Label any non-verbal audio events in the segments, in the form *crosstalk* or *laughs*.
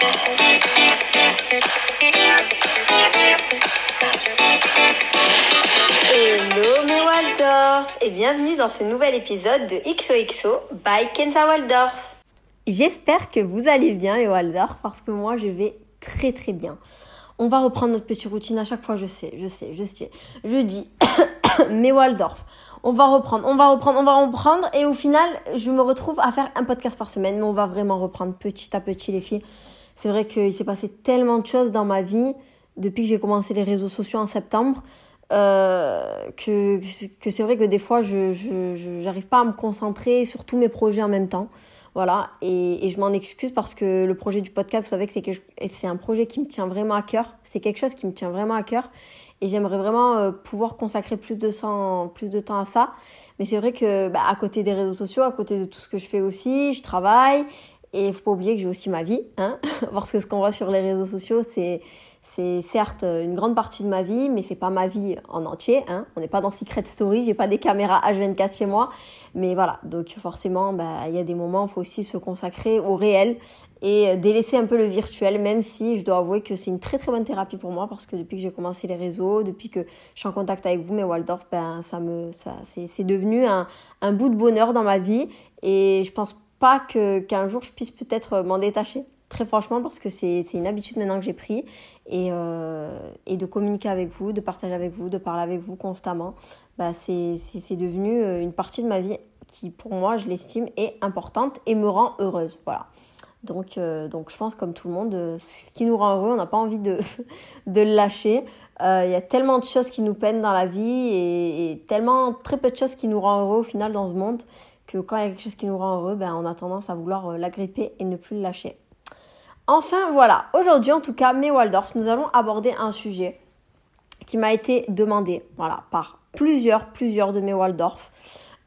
Hello mes Waldorf et bienvenue dans ce nouvel épisode de XOXO by Kenza Waldorf. J'espère que vous allez bien les Waldorf parce que moi je vais très très bien. On va reprendre notre petite routine à chaque fois, je sais, je sais, je sais. Je dis *coughs* mes Waldorf. On va reprendre, on va reprendre, on va reprendre et au final je me retrouve à faire un podcast par semaine mais on va vraiment reprendre petit à petit les filles. C'est vrai qu'il s'est passé tellement de choses dans ma vie depuis que j'ai commencé les réseaux sociaux en septembre. Euh, que, que c'est vrai que des fois, je n'arrive pas à me concentrer sur tous mes projets en même temps. Voilà, et, et je m'en excuse parce que le projet du podcast, vous savez que c'est un projet qui me tient vraiment à cœur. C'est quelque chose qui me tient vraiment à cœur. Et j'aimerais vraiment euh, pouvoir consacrer plus de, temps, plus de temps à ça. Mais c'est vrai que bah, à côté des réseaux sociaux, à côté de tout ce que je fais aussi, je travaille. Et il faut pas oublier que j'ai aussi ma vie. Hein *laughs* parce que ce qu'on voit sur les réseaux sociaux, c'est c'est certes une grande partie de ma vie, mais c'est pas ma vie en entier. Hein. On n'est pas dans Secret Story, j'ai pas des caméras H24 chez moi. Mais voilà, donc forcément, bah, il y a des moments, il faut aussi se consacrer au réel et délaisser un peu le virtuel, même si je dois avouer que c'est une très très bonne thérapie pour moi parce que depuis que j'ai commencé les réseaux, depuis que je suis en contact avec vous, mes Waldorf, ben, ça me, ça, c'est devenu un, un bout de bonheur dans ma vie et je pense pas que qu'un jour je puisse peut-être m'en détacher très franchement parce que c'est une habitude maintenant que j'ai pris et, euh, et de communiquer avec vous, de partager avec vous, de parler avec vous constamment, bah c'est devenu euh, une partie de ma vie qui pour moi je l'estime est importante et me rend heureuse. Voilà. Donc, euh, donc je pense comme tout le monde, ce qui nous rend heureux, on n'a pas envie de, *laughs* de le lâcher. Il y a tellement de choses qui nous peinent dans la vie et, et, tellement très peu de choses qui nous rendent heureux au final dans ce monde que quand il y a quelque chose qui nous rend heureux, ben, on a tendance à vouloir l'agripper et ne plus le lâcher. Enfin voilà, aujourd'hui en tout cas, mes Waldorf, nous allons aborder un sujet qui m'a été demandé par plusieurs, plusieurs de mes Waldorf.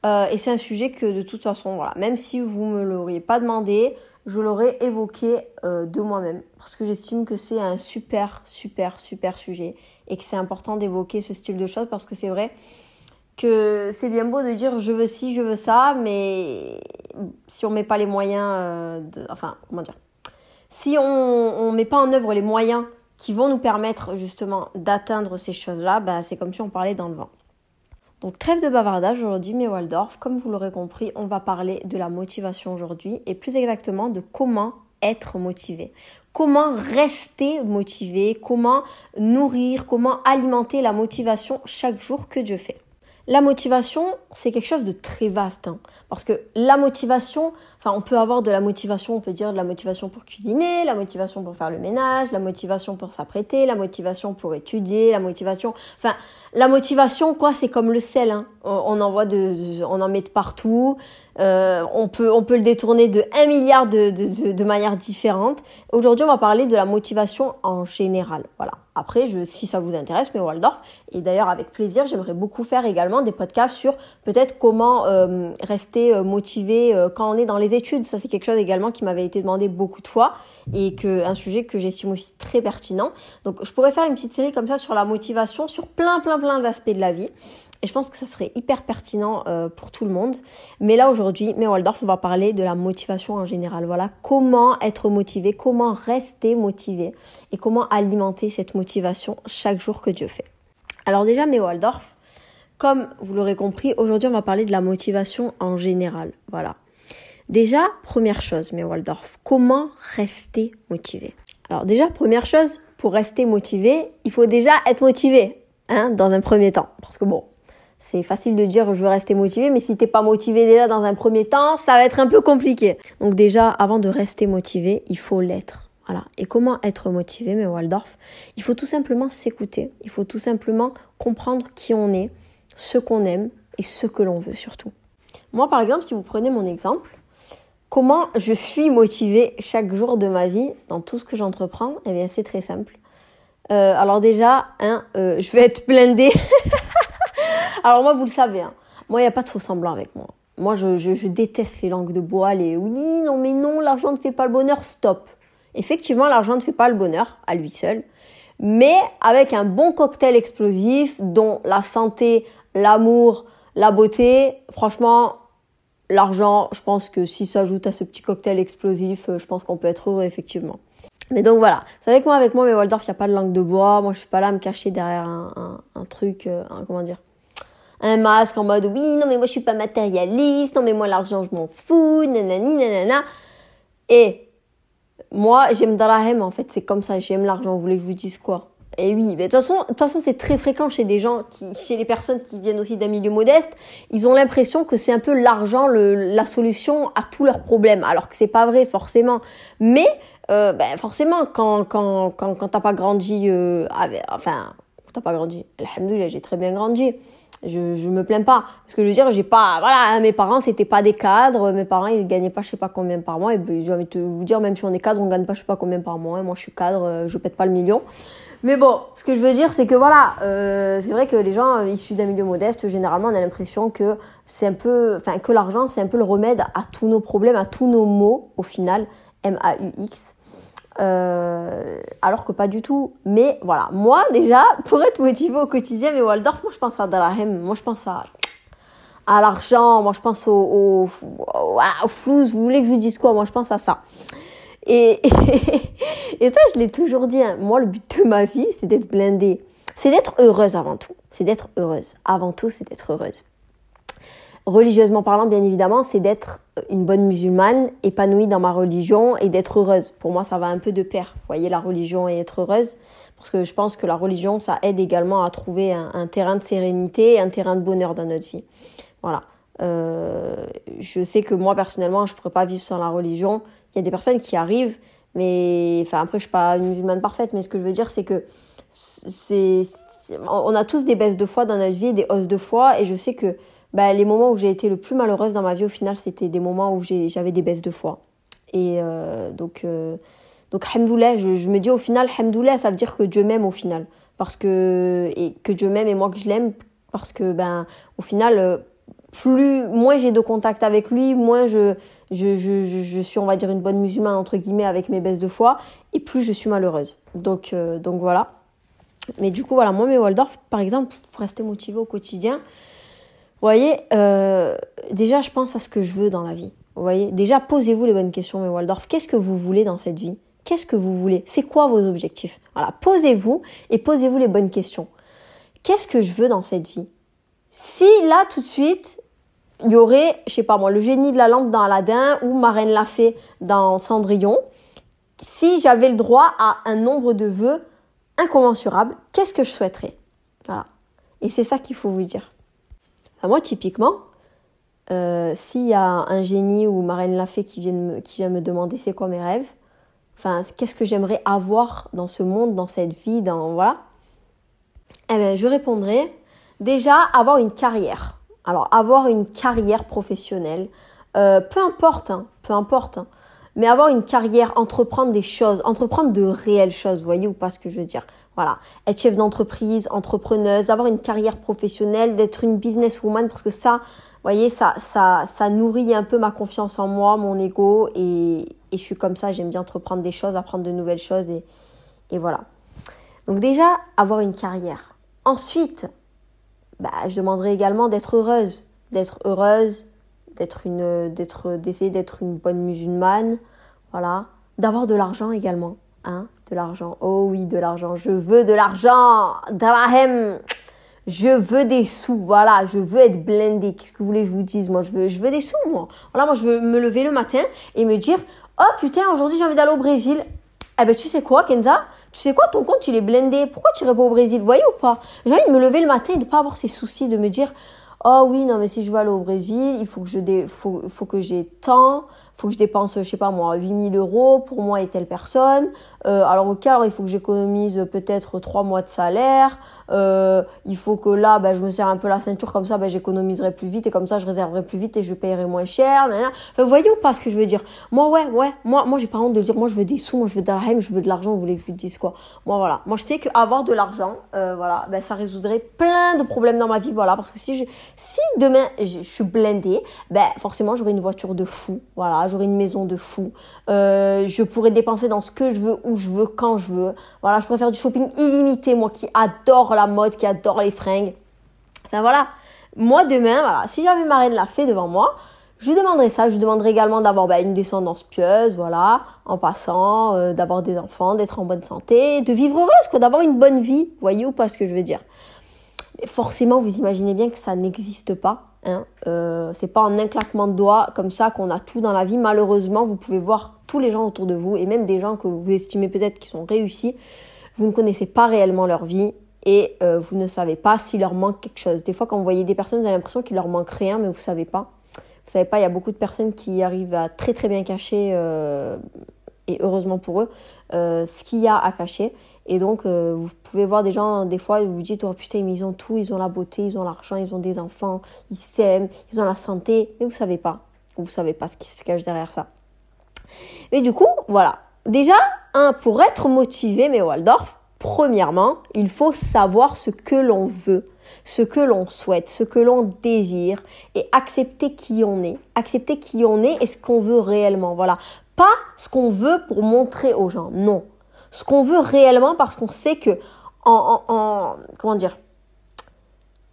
Euh, et c'est un sujet que de toute façon, voilà, même si vous ne me l'auriez pas demandé, je l'aurais évoqué euh, de moi-même. Parce que j'estime que c'est un super, super, super sujet. Et que c'est important d'évoquer ce style de choses parce que c'est vrai que c'est bien beau de dire je veux ci, je veux ça, mais si on met pas les moyens, euh, enfin, comment dire, si on ne met pas en œuvre les moyens qui vont nous permettre justement d'atteindre ces choses-là, bah, c'est comme si on parlait dans le vent. Donc trêve de bavardage aujourd'hui, mes Waldorf. Comme vous l'aurez compris, on va parler de la motivation aujourd'hui et plus exactement de comment être motivé. Comment rester motivé, comment nourrir, comment alimenter la motivation chaque jour que Dieu fait. La motivation, c'est quelque chose de très vaste. Hein, parce que la motivation, on peut avoir de la motivation, on peut dire de la motivation pour cuisiner, la motivation pour faire le ménage, la motivation pour s'apprêter, la motivation pour étudier, la motivation. Enfin, la motivation, quoi, c'est comme le sel. Hein. On, en voit on en met de partout. Euh, on, peut, on peut le détourner de 1 milliard de, de, de manières différentes. Aujourd'hui, on va parler de la motivation en général. Voilà. Après, je, si ça vous intéresse, mais Waldorf, et d'ailleurs avec plaisir, j'aimerais beaucoup faire également des podcasts sur peut-être comment euh, rester euh, motivé euh, quand on est dans les études. Ça, c'est quelque chose également qui m'avait été demandé beaucoup de fois et que un sujet que j'estime aussi très pertinent. Donc, je pourrais faire une petite série comme ça sur la motivation, sur plein, plein, plein d'aspects de la vie. Et je pense que ça serait hyper pertinent euh, pour tout le monde. Mais là aujourd'hui, mais Waldorf, on va parler de la motivation en général. Voilà, comment être motivé, comment rester motivé et comment alimenter cette motivation chaque jour que Dieu fait. Alors déjà, mais Waldorf, comme vous l'aurez compris, aujourd'hui on va parler de la motivation en général. Voilà. Déjà, première chose, mais Waldorf, comment rester motivé? Alors déjà, première chose, pour rester motivé, il faut déjà être motivé, hein, dans un premier temps. Parce que bon, c'est facile de dire je veux rester motivé, mais si t'es pas motivé déjà dans un premier temps, ça va être un peu compliqué. Donc déjà, avant de rester motivé, il faut l'être. Voilà. Et comment être motivé, mais Waldorf? Il faut tout simplement s'écouter. Il faut tout simplement comprendre qui on est, ce qu'on aime et ce que l'on veut surtout. Moi, par exemple, si vous prenez mon exemple, comment je suis motivée chaque jour de ma vie dans tout ce que j'entreprends? Eh bien, c'est très simple. Euh, alors déjà, hein, euh, je vais être blindée *laughs* *laughs* Alors moi, vous le savez, hein. moi, il n'y a pas de faux semblant avec moi. Moi, je, déteste les langues de bois, les oui, non, mais non, l'argent ne fait pas le bonheur, stop. Effectivement, l'argent ne fait pas le bonheur à lui seul, mais avec un bon cocktail explosif dont la santé, l'amour, la beauté, franchement, l'argent, je pense que si ça ajoute à ce petit cocktail explosif, euh, je pense qu'on peut être heureux, effectivement. Mais donc voilà, c'est avec moi, avec moi, mais Waldorf, il n'y a pas de langue de bois. Moi, je suis pas là à me cacher derrière un, truc, euh, comment dire, un masque en mode oui, non, mais moi, je suis pas matérialiste. Non, mais moi, l'argent, je m'en fous. Nanani, nanana. Et moi, j'aime Dalahem, en fait, c'est comme ça. J'aime l'argent. Vous voulez que je vous dise quoi? Et oui, mais de toute façon, de toute façon, c'est très fréquent chez des gens qui, chez les personnes qui viennent aussi d'un milieu modeste, ils ont l'impression que c'est un peu l'argent la solution à tous leurs problèmes, alors que c'est pas vrai forcément. Mais euh, ben forcément, quand quand quand quand t'as pas grandi, euh, avec, enfin, t'as pas grandi. Alhamdoulilah, j'ai très bien grandi. Je, je me plains pas. Parce que je veux dire, j'ai pas, voilà, hein, mes parents, c'était pas des cadres. Mes parents, ils gagnaient pas je sais pas combien par mois. Et ben, j'ai envie de vous dire, même si on est cadre, on gagne pas je sais pas combien par mois. Hein. Moi, je suis cadre, euh, je pète pas le million. Mais bon, ce que je veux dire, c'est que voilà, euh, c'est vrai que les gens issus d'un milieu modeste, généralement, on a l'impression que c'est un peu, enfin, que l'argent, c'est un peu le remède à tous nos problèmes, à tous nos maux, au final. M-A-U-X. Euh, alors que pas du tout. Mais voilà, moi déjà, *laughs* pour être motivé au quotidien, mais Waldorf, moi je pense à Dalahem, moi je pense à, à l'argent, moi je pense au, au, au, flou, vous voulez que je vous dise quoi? Moi je pense à ça. Et, *laughs* et, ça, je l'ai toujours dit, hein. moi le but de ma vie, c'est d'être blindée. C'est d'être heureuse avant tout. C'est d'être heureuse. Avant tout, c'est d'être heureuse religieusement parlant, bien évidemment, c'est d'être une bonne musulmane, épanouie dans ma religion et d'être heureuse. Pour moi, ça va un peu de pair. Vous voyez, la religion et être heureuse. Parce que je pense que la religion, ça aide également à trouver un, terrain de sérénité un terrain de bonheur dans notre vie. Voilà. Euh, je sais que moi, personnellement, je ne pourrais pas vivre sans la religion. Il y a des personnes qui arrivent, mais enfin, après, je ne suis pas une musulmane parfaite, mais ce que je veux dire, c'est que c'est, on a tous des baisses de foi dans notre vie, des hausses de foi, et je sais que bah, les moments où j'ai été le plus malheureuse dans ma vie, au final, c'était des moments où j'avais des baisses de foi. Et euh, donc, euh, donc je, me dis au final, hamdoulah, ça veut dire que Dieu m'aime au final. Parce que, et que Dieu m'aime et moi que je l'aime. Parce que, ben, au final, euh, plus, moins j'ai de contact avec lui, moins je, je, je, je, suis, on va dire, une bonne musulmane, entre guillemets, avec mes baisses de foi, et plus je suis malheureuse. Donc, euh, donc voilà. Mais du coup, voilà, moi, mes Waldorf, par exemple, pour rester motivée au quotidien, vous voyez, euh, déjà, je pense à ce que je veux dans la vie. Vous voyez, déjà, posez-vous les bonnes questions, mais Waldorf. Qu'est-ce que vous voulez dans cette vie? Qu'est-ce que vous voulez? C'est quoi vos objectifs? Voilà, posez-vous et posez-vous les bonnes questions. Qu'est-ce que je veux dans cette vie? Si là, tout de suite, il y aurait, je sais pas moi, le génie de la lampe dans Aladdin ou Marraine l'a fait dans Cendrillon, si j'avais le droit à un nombre de vœux incommensurable, qu'est-ce que je souhaiterais? Voilà. Et c'est ça qu'il faut vous dire moi, typiquement, euh, s'il y a un génie ou Marraine l'a fait qui vient, me, demander c'est quoi mes rêves, enfin, qu'est-ce que j'aimerais avoir dans ce monde, dans cette vie, dans voilà, eh bien, je répondrai déjà avoir une carrière. Alors, avoir une carrière professionnelle, euh, peu importe, hein, peu importe, hein, mais avoir une carrière, entreprendre des choses, entreprendre de réelles choses, voyez ou pas ce que je veux dire voilà, être chef d'entreprise, entrepreneuse, avoir une carrière professionnelle, d'être une businesswoman, parce que ça, vous voyez, ça, ça, ça nourrit un peu ma confiance en moi, mon ego, et, et je suis comme ça, j'aime bien entreprendre des choses, apprendre de nouvelles choses, et, et voilà. Donc déjà, avoir une carrière. Ensuite, bah, je demanderai également d'être heureuse, d'être heureuse, d'être une, d'être, d'essayer d'être une bonne musulmane, voilà, d'avoir de l'argent également, hein, de l'argent. Oh oui, de l'argent. Je veux de l'argent. Drahem. Je veux des sous. Voilà, je veux être blindé. Qu'est-ce que vous voulez que je vous dise Moi, je veux, je veux des sous, moi. Voilà, moi, je veux me lever le matin et me dire Oh putain, aujourd'hui, j'ai envie d'aller au Brésil. Eh ben, tu sais quoi, Kenza? Tu sais quoi, ton compte, il est blindé. Pourquoi tu irais pas au Brésil? Voyez ou pas? J'ai envie de me lever le matin et de pas avoir ces soucis, de me dire Oh oui, non, mais si je veux aller au Brésil, il faut que je dé... faut, faut que j'ai tant faut que je dépense, je sais pas moi, 8000 euros pour moi et telle personne. Euh, alors au cas, il faut que j'économise peut-être 3 mois de salaire. Euh, il faut que là, ben, je me serre un peu la ceinture, comme ça, ben, j'économiserai plus vite et comme ça, je réserverai plus vite et je paierai moins cher. Enfin, vous voyez ou pas ce que je veux dire Moi, ouais, ouais, moi, moi j'ai pas honte de dire, moi, je veux des sous, moi, je veux de l'argent, je veux de l'argent, vous voulez que je vous dise quoi Moi, voilà. Moi, je sais qu'avoir de l'argent, euh, voilà, ben, ça résoudrait plein de problèmes dans ma vie, voilà. Parce que si, si demain, je, suis blindée, ben, forcément, j'aurai une voiture de fou, voilà, j'aurai une maison de fou. Euh, je pourrais dépenser dans ce que je veux, où je veux, quand je veux. Voilà, je pourrais faire du shopping illimité, moi qui adore la mode, qui adore les fringues. Enfin voilà. Moi demain, voilà, si j'avais Marraine la fée devant moi, Je lui demanderai ça. Je lui demanderai également d'avoir bah, une descendance pieuse, voilà, en passant, euh, d'avoir des enfants, d'être en bonne santé, de vivre heureuse, d'avoir une bonne vie. Voyez ou pas ce que je veux dire? Forcément, vous imaginez bien que ça n'existe pas. Hein. Euh, c'est pas en un claquement de doigts comme ça qu'on a tout dans la vie. Malheureusement, vous pouvez voir tous les gens autour de vous et même des gens que vous estimez peut-être qui sont réussis. Vous ne connaissez pas réellement leur vie et euh, vous ne savez pas s'il leur manque quelque chose. Des fois, quand vous voyez des personnes, vous avez l'impression qu'il leur manque rien, mais vous savez pas. Vous savez pas, il y a beaucoup de personnes qui arrivent à très très bien cacher, euh, et heureusement pour eux, euh, ce qu'il y a à cacher. Et donc, euh, vous pouvez voir des gens, des fois, vous vous dites, oh putain, ils ont tout, ils ont la beauté, ils ont l'argent, ils ont des enfants, ils s'aiment, ils ont la santé, mais vous savez pas. Vous savez pas ce qui se cache derrière ça. Et du coup, voilà. Déjà, un, pour être motivé, mais Waldorf, premièrement, il faut savoir ce que l'on veut ce que l'on souhaite, ce que l'on désire et accepter qui on est. Accepter qui on est et ce qu'on veut réellement. Voilà. Pas ce qu'on veut pour montrer aux gens. Non. Ce qu'on veut réellement parce qu'on sait que en, comment dire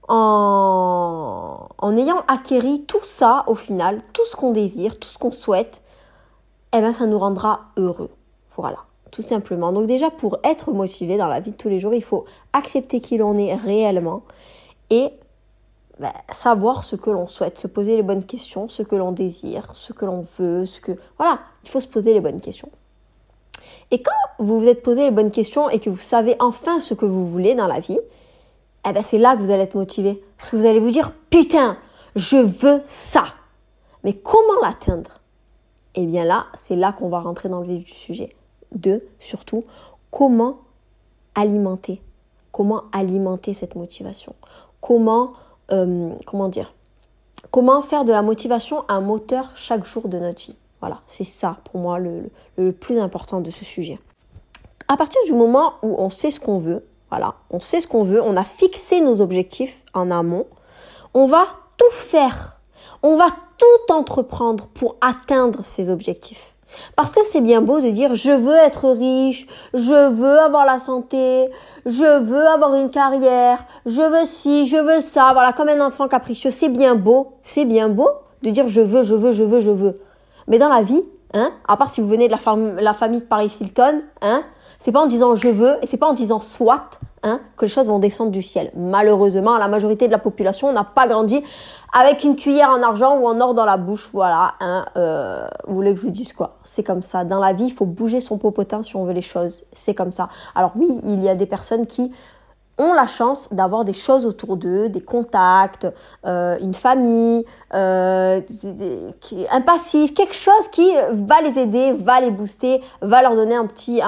en, en ayant acquéri tout ça au final, tout ce qu'on désire, tout ce qu'on souhaite, eh ben ça nous rendra heureux. Voilà tout simplement. Donc déjà, pour être motivé dans la vie de tous les jours, il faut accepter qui l'on est réellement et bah, savoir ce que l'on souhaite, se poser les bonnes questions, ce que l'on désire, ce que l'on veut, ce que... Voilà, il faut se poser les bonnes questions. Et quand vous vous êtes posé les bonnes questions et que vous savez enfin ce que vous voulez dans la vie, eh ben c'est là que vous allez être motivé. Parce que vous allez vous dire, putain, je veux ça. Mais comment l'atteindre? Eh bien là, c'est là qu'on va rentrer dans le vif du sujet de, surtout, comment alimenter. Comment alimenter cette motivation Comment, euh, comment dire Comment faire de la motivation un moteur chaque jour de notre vie Voilà, c'est ça pour moi le, plus important de ce sujet. À partir du moment où on sait ce qu'on veut, on sait ce qu'on veut, on a fixé nos objectifs en amont, on va tout faire. On va tout entreprendre pour atteindre ces objectifs. Parce que c'est bien beau de dire je veux être riche, je veux avoir la santé, je veux avoir une carrière, je veux ci, je veux ça, voilà, comme un enfant capricieux. C'est bien beau, c'est bien beau de dire je veux, je veux, je veux, je veux. Mais dans la vie, hein, à part si vous venez de la, la famille de Paris Hilton, hein, c'est pas en disant je veux et c'est pas en disant soit hein, que les choses vont descendre du ciel. Malheureusement, la majorité de la population n'a pas grandi avec une cuillère en argent ou en or dans la bouche. Voilà, hein, euh, vous voulez que je vous dise quoi? C'est comme ça. Dans la vie, il faut bouger son popotin si on veut les choses. C'est comme ça. Alors oui, il y a des personnes qui ont la chance d'avoir des choses autour d'eux, des contacts, euh, une famille, euh, un passif, quelque chose qui va les aider, va les booster, va leur donner un petit,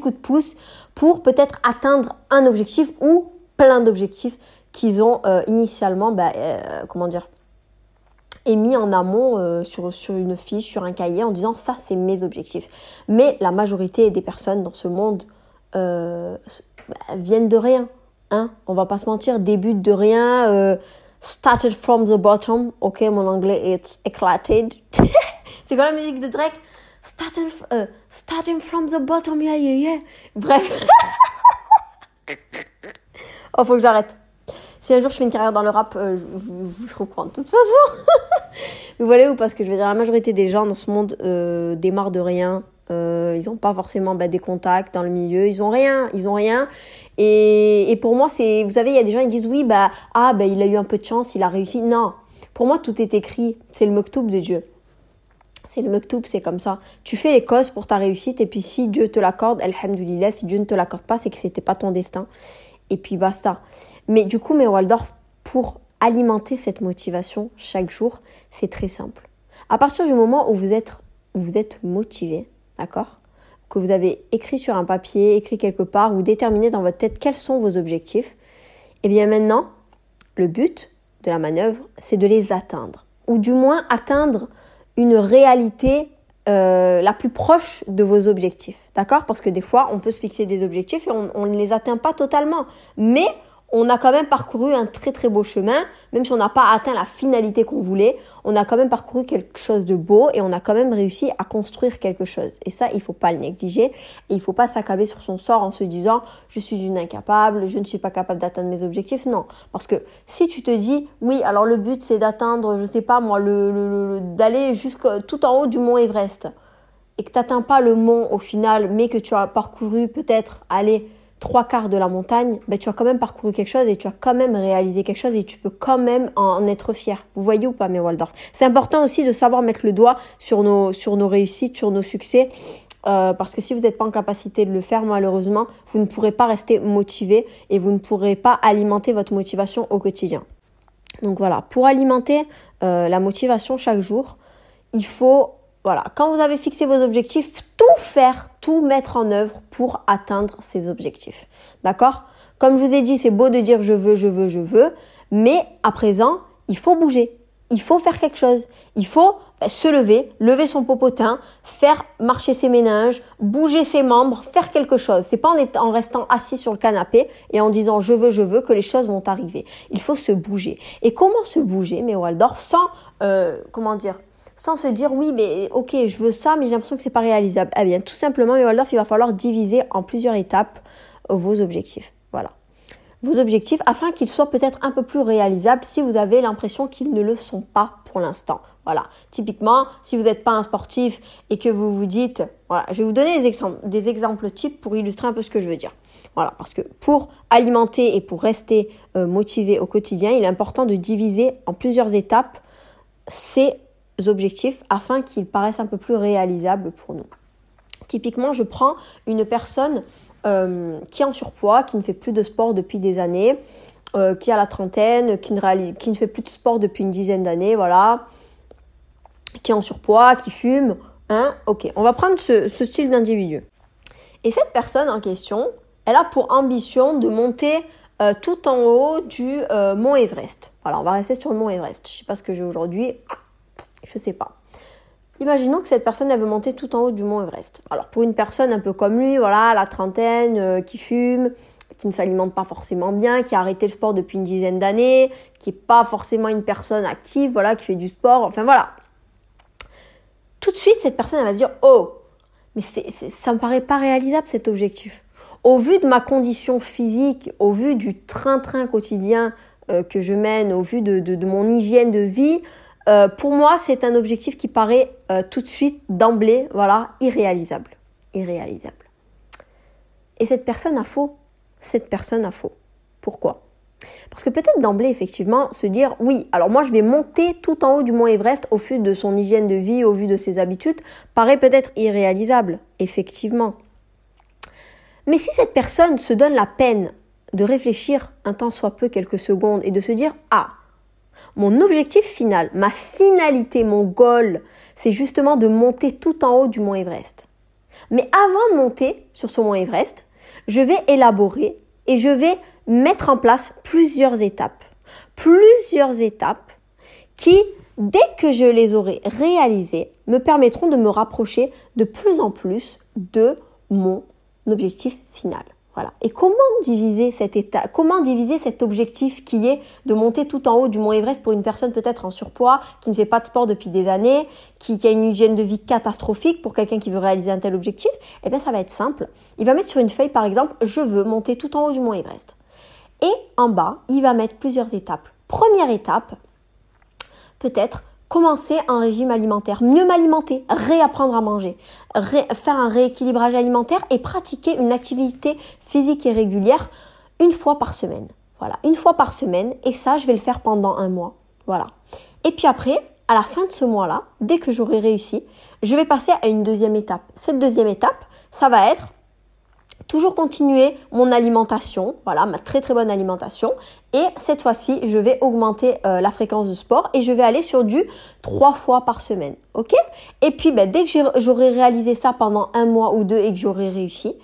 coup de pouce pour peut-être atteindre un objectif ou plein d'objectifs qu'ils ont euh, initialement, bah, émis en amont sur une fiche, sur un cahier en disant ça c'est mes objectifs. Mais la majorité des personnes dans ce monde bah, viennent de rien. Hein On va pas se mentir, début de rien. Euh, started from the bottom. Ok, mon anglais est éclaté. *laughs* C'est quoi la musique de Drake? Starting, euh, starting from the bottom, yeah, yeah, yeah. Bref. *laughs* oh, faut que j'arrête. Si un jour je fais une carrière dans le rap, euh, vous, vous, serez au courant de toute façon. *laughs* vous voyez ou parce que je veux dire, la majorité des gens dans ce monde démarrent de rien. Euh, ils n'ont pas forcément bah, des contacts dans le milieu, ils ont rien, ils ont rien. Et, pour moi, c'est, vous savez, il y a des gens qui disent oui, bah ah, bah il a eu un peu de chance, il a réussi. Non, pour moi, tout est écrit. C'est le mektoub de Dieu. C'est le mektoub, c'est comme ça. Tu fais les causes pour ta réussite, et puis si Dieu te l'accorde, alhamdoulilah, si Dieu ne te l'accorde pas, c'est que c'était pas ton destin. Et puis basta. Mais du coup, mes Waldorf, pour alimenter cette motivation chaque jour, c'est très simple. À partir du moment où vous êtes, vous êtes motivé, d'accord? Que vous avez écrit sur un papier, écrit quelque part, ou déterminé dans votre tête quels sont vos objectifs, et eh bien maintenant, le but de la manœuvre, c'est de les atteindre. Ou du moins atteindre une réalité euh, la plus proche de vos objectifs. D'accord? Parce que des fois, on peut se fixer des objectifs et on ne les atteint pas totalement. Mais on a quand même parcouru un très très beau chemin, même si on n'a pas atteint la finalité qu'on voulait, on a quand même parcouru quelque chose de beau et on a quand même réussi à construire quelque chose. Et ça, il faut pas le négliger et il faut pas s'accabler sur son sort en se disant je suis une incapable, je ne suis pas capable d'atteindre mes objectifs. Non, parce que si tu te dis oui, alors le but c'est d'atteindre, je sais pas moi, le, d'aller jusqu'à tout en haut du mont Everest et que tu n'atteins pas le mont au final, mais que tu as parcouru peut-être aller trois quarts de la montagne, ben, tu as quand même parcouru quelque chose et tu as quand même réalisé quelque chose et tu peux quand même en être fier. Vous voyez ou pas, mes Waldorf? C'est important aussi de savoir mettre le doigt sur nos, sur nos réussites, sur nos succès. Euh, parce que si vous n'êtes pas en capacité de le faire, malheureusement, vous ne pourrez pas rester motivé et vous ne pourrez pas alimenter votre motivation au quotidien. Donc voilà, pour alimenter euh, la motivation chaque jour, il faut voilà, quand vous avez fixé vos objectifs, tout faire, tout mettre en œuvre pour atteindre ces objectifs. D'accord? Comme je vous ai dit, c'est beau de dire je veux, je veux, je veux, mais à présent, il faut bouger. Il faut faire quelque chose. Il faut se lever, lever son popotin, faire marcher ses méninges, bouger ses membres, faire quelque chose. C'est pas en, en, restant assis sur le canapé et en disant je veux, je veux que les choses vont arriver. Il faut se bouger. Et comment se bouger, mais Waldorf, sans, euh, comment dire, sans se dire oui, mais ok, je veux ça, mais j'ai l'impression que c'est pas réalisable. Eh bien, tout simplement, mais Waldorf, il va falloir diviser en plusieurs étapes euh, vos objectifs. Voilà. Vos objectifs afin qu'ils soient peut-être un peu plus réalisables si vous avez l'impression qu'ils ne le sont pas pour l'instant. Voilà. Typiquement, si vous n'êtes pas un sportif et que vous vous dites, voilà, je vais vous donner des exemples, des types pour illustrer un peu ce que je veux dire. Voilà, parce que pour alimenter et pour rester euh, motivé au quotidien, il est important de diviser en plusieurs étapes ces objectifs afin qu'ils paraissent un peu plus réalisables pour nous. Typiquement, je prends une personne euh, qui est en surpoids, qui ne fait plus de sport depuis des années, euh, qui a la trentaine, qui ne, fait plus de sport depuis une dizaine d'années, voilà, qui est en surpoids, qui fume. Hein ok, on va prendre ce, style d'individu. Et cette personne en question, elle a pour ambition de monter euh, tout en haut du mont Everest. Voilà, on va rester sur le mont Everest. Je sais pas ce que j'ai aujourd'hui. Je sais pas. Imaginons que cette personne elle veut monter tout en haut du mont Everest. Alors pour une personne un peu comme lui, voilà, la trentaine, euh, qui fume, qui ne s'alimente pas forcément bien, qui a arrêté le sport depuis une dizaine d'années, qui n'est pas forcément une personne active, voilà, qui fait du sport, enfin voilà. Tout de suite, cette personne va dire oh, mais c'est, ça me paraît pas réalisable cet objectif. Au vu de ma condition physique, au vu du train-train quotidien euh, que je mène, au vu de mon hygiène de vie, euh, pour moi, c'est un objectif qui paraît euh, tout de suite, d'emblée, voilà, irréalisable. Irréalisable. Et cette personne a faux. Cette personne a faux. Pourquoi? Parce que peut-être d'emblée, effectivement, se dire, oui, alors moi je vais monter tout en haut du mont Everest au vu de son hygiène de vie, au vu de ses habitudes, paraît peut-être irréalisable, effectivement. Mais si cette personne se donne la peine de réfléchir un temps soit peu quelques secondes et de se dire, ah, mon objectif final, ma finalité, mon goal, c'est justement de monter tout en haut du mont Everest. Mais avant de monter sur ce mont Everest, je vais élaborer et je vais mettre en place plusieurs étapes. Plusieurs étapes qui, dès que je les aurai réalisées, me permettront de me rapprocher de plus en plus de mon objectif final. Et comment diviser cet état, comment diviser cet objectif qui est de monter tout en haut du mont Everest pour une personne peut-être en surpoids, qui ne fait pas de sport depuis des années, qui, a une hygiène de vie catastrophique pour quelqu'un qui veut réaliser un tel objectif? Eh bien, ça va être simple. Il va mettre sur une feuille, par exemple, je veux monter tout en haut du mont Everest. Et en bas, il va mettre plusieurs étapes. Première étape, peut-être commencer un régime alimentaire, mieux m'alimenter, réapprendre à manger, faire un rééquilibrage alimentaire et pratiquer une activité physique et régulière une fois par semaine. Voilà, une fois par semaine et ça, je vais le faire pendant un mois. Voilà. Et puis après, à la fin de ce mois-là, dès que j'aurai réussi, je vais passer à une deuxième étape. Cette deuxième étape, ça va être toujours continuer mon alimentation, voilà, ma très très bonne alimentation. Et cette fois-ci, je vais augmenter euh, la fréquence de sport et je vais aller sur du trois fois par semaine. Ok? Et puis, ben, dès que j'aurai réalisé ça pendant un mois ou deux et que j'aurai réussi,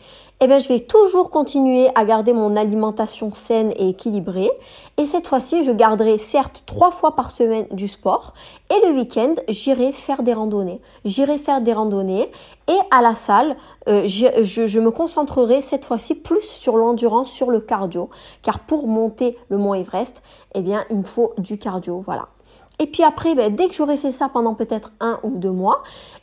eh bien, je vais toujours continuer à garder mon alimentation saine et équilibrée. Et cette fois-ci, je garderai certes trois fois par semaine du sport. Et le week-end, j'irai faire des randonnées. J'irai faire des randonnées. Et à la salle, euh, je, je, me concentrerai cette fois-ci plus sur l'endurance, sur le cardio. Car pour monter le mont Everest, eh bien, il me faut du cardio. Voilà. Et puis après, ben, dès que j'aurai fait ça pendant peut-être un ou deux mois,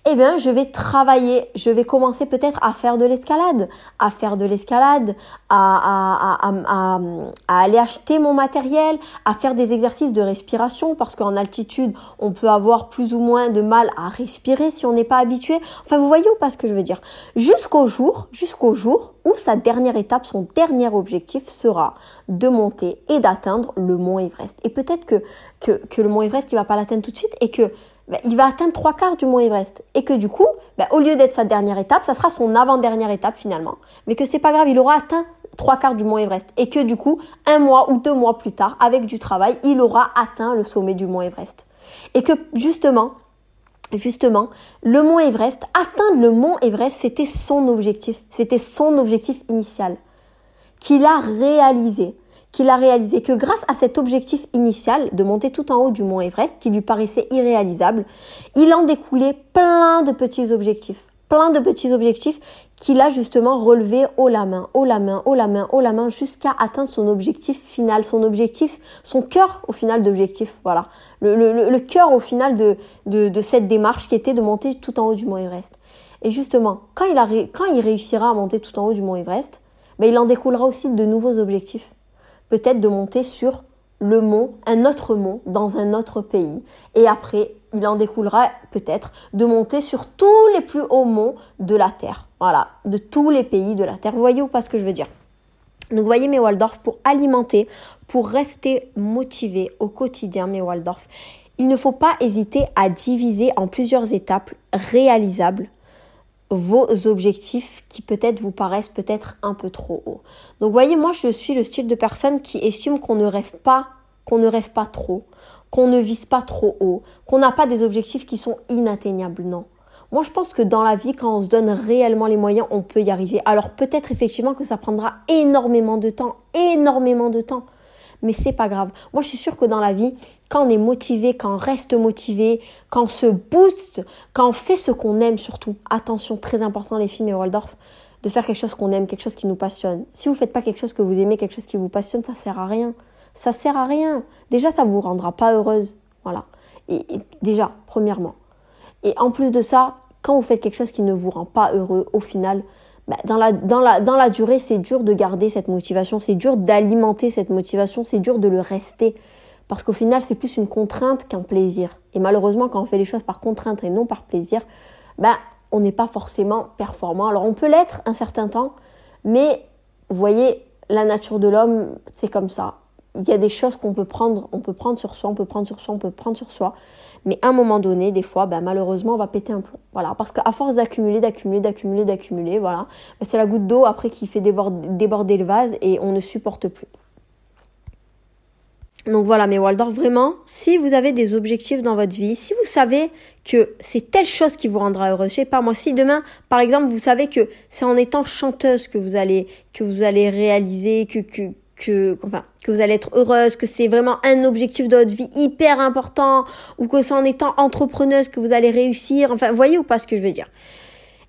eh bien, je vais travailler. Je vais commencer peut-être à faire de l'escalade, à faire de l'escalade, à, à, aller acheter mon matériel, à faire des exercices de respiration parce qu'en altitude, on peut avoir plus ou moins de mal à respirer si on n'est pas habitué. Enfin, vous voyez ou pas ce que je veux dire? Jusqu'au jour, jusqu'au jour où sa dernière étape, son dernier objectif sera de monter et d'atteindre le mont Everest. Et peut-être que, que, le mont Everest, il va pas l'atteindre tout de suite et que ben, il va atteindre trois quarts du mont Everest. Et que du coup, ben, au lieu d'être sa dernière étape, ça sera son avant-dernière étape finalement. Mais que c'est pas grave, il aura atteint trois quarts du mont Everest. Et que du coup, un mois ou deux mois plus tard, avec du travail, il aura atteint le sommet du mont Everest. Et que justement, justement, le mont Everest, atteindre le mont Everest, c'était son objectif. C'était son objectif initial. Qu'il a réalisé. Qu'il a réalisé que grâce à cet objectif initial de monter tout en haut du mont Everest, qui lui paraissait irréalisable, il en découlait plein de petits objectifs. Plein de petits objectifs qu'il a justement relevé haut la main, haut la main, haut la main, haut la main, jusqu'à atteindre son objectif final, son objectif, son cœur au final d'objectif. Voilà le, cœur au final de, de, cette démarche qui était de monter tout en haut du mont Everest. Et justement, quand il, a, quand il réussira à monter tout en haut du mont Everest, ben, il en découlera aussi de nouveaux objectifs. Peut-être de monter sur le mont, un autre mont, dans un autre pays. Et après, il en découlera peut-être de monter sur tous les plus hauts monts de la Terre. Voilà, de tous les pays de la Terre. Vous voyez ou pas ce que je veux dire? Donc, voyez mes Waldorf pour alimenter, pour rester motivé au quotidien, mes Waldorf. Il ne faut pas hésiter à diviser en plusieurs étapes réalisables vos objectifs qui peut-être vous paraissent peut-être un peu trop hauts. Donc voyez, moi je suis le style de personne qui estime qu'on ne rêve pas, qu'on ne rêve pas trop, qu'on ne vise pas trop haut, qu'on n'a pas des objectifs qui sont inatteignables, non. Moi, je pense que dans la vie, quand on se donne réellement les moyens, on peut y arriver. Alors peut-être effectivement que ça prendra énormément de temps, énormément de temps. Mais c'est pas grave. Moi, je suis sûre que dans la vie, quand on est motivé, quand on reste motivé, quand on se booste, quand on fait ce qu'on aime surtout, attention, très important les films et Waldorf, de faire quelque chose qu'on aime, quelque chose qui nous passionne. Si vous faites pas quelque chose que vous aimez, quelque chose qui vous passionne, ça sert à rien. Ça sert à rien. Déjà, ça vous rendra pas heureuse. Voilà. et déjà, premièrement. Et en plus de ça, quand vous faites quelque chose qui ne vous rend pas heureux, au final, bah, dans, la, dans, la, dans la durée, c'est dur de garder cette motivation, c'est dur d'alimenter cette motivation, c'est dur de le rester. Parce qu'au final, c'est plus une contrainte qu'un plaisir. Et malheureusement, quand on fait les choses par contrainte et non par plaisir, bah, on n'est pas forcément performant. Alors on peut l'être un certain temps, mais vous voyez, la nature de l'homme, c'est comme ça il y a des choses qu'on peut prendre, on peut prendre sur soi, on peut prendre sur soi, on peut prendre sur soi. Mais à un moment donné, des fois, ben, malheureusement, on va péter un plomb. Voilà, parce qu'à force d'accumuler, d'accumuler, d'accumuler, d'accumuler, voilà, ben, c'est la goutte d'eau après qui fait déborder, le vase et on ne supporte plus. Donc voilà, mes Waldorf, vraiment, si vous avez des objectifs dans votre vie, si vous savez que c'est telle chose qui vous rendra heureuse, je sais pas moi, si demain, par exemple, vous savez que c'est en étant chanteuse que vous allez, que vous allez réaliser, que, que, enfin, que vous allez être heureuse, que c'est vraiment un objectif de votre vie hyper important, ou que c'est en étant entrepreneuse que vous allez réussir. Enfin, voyez ou pas ce que je veux dire?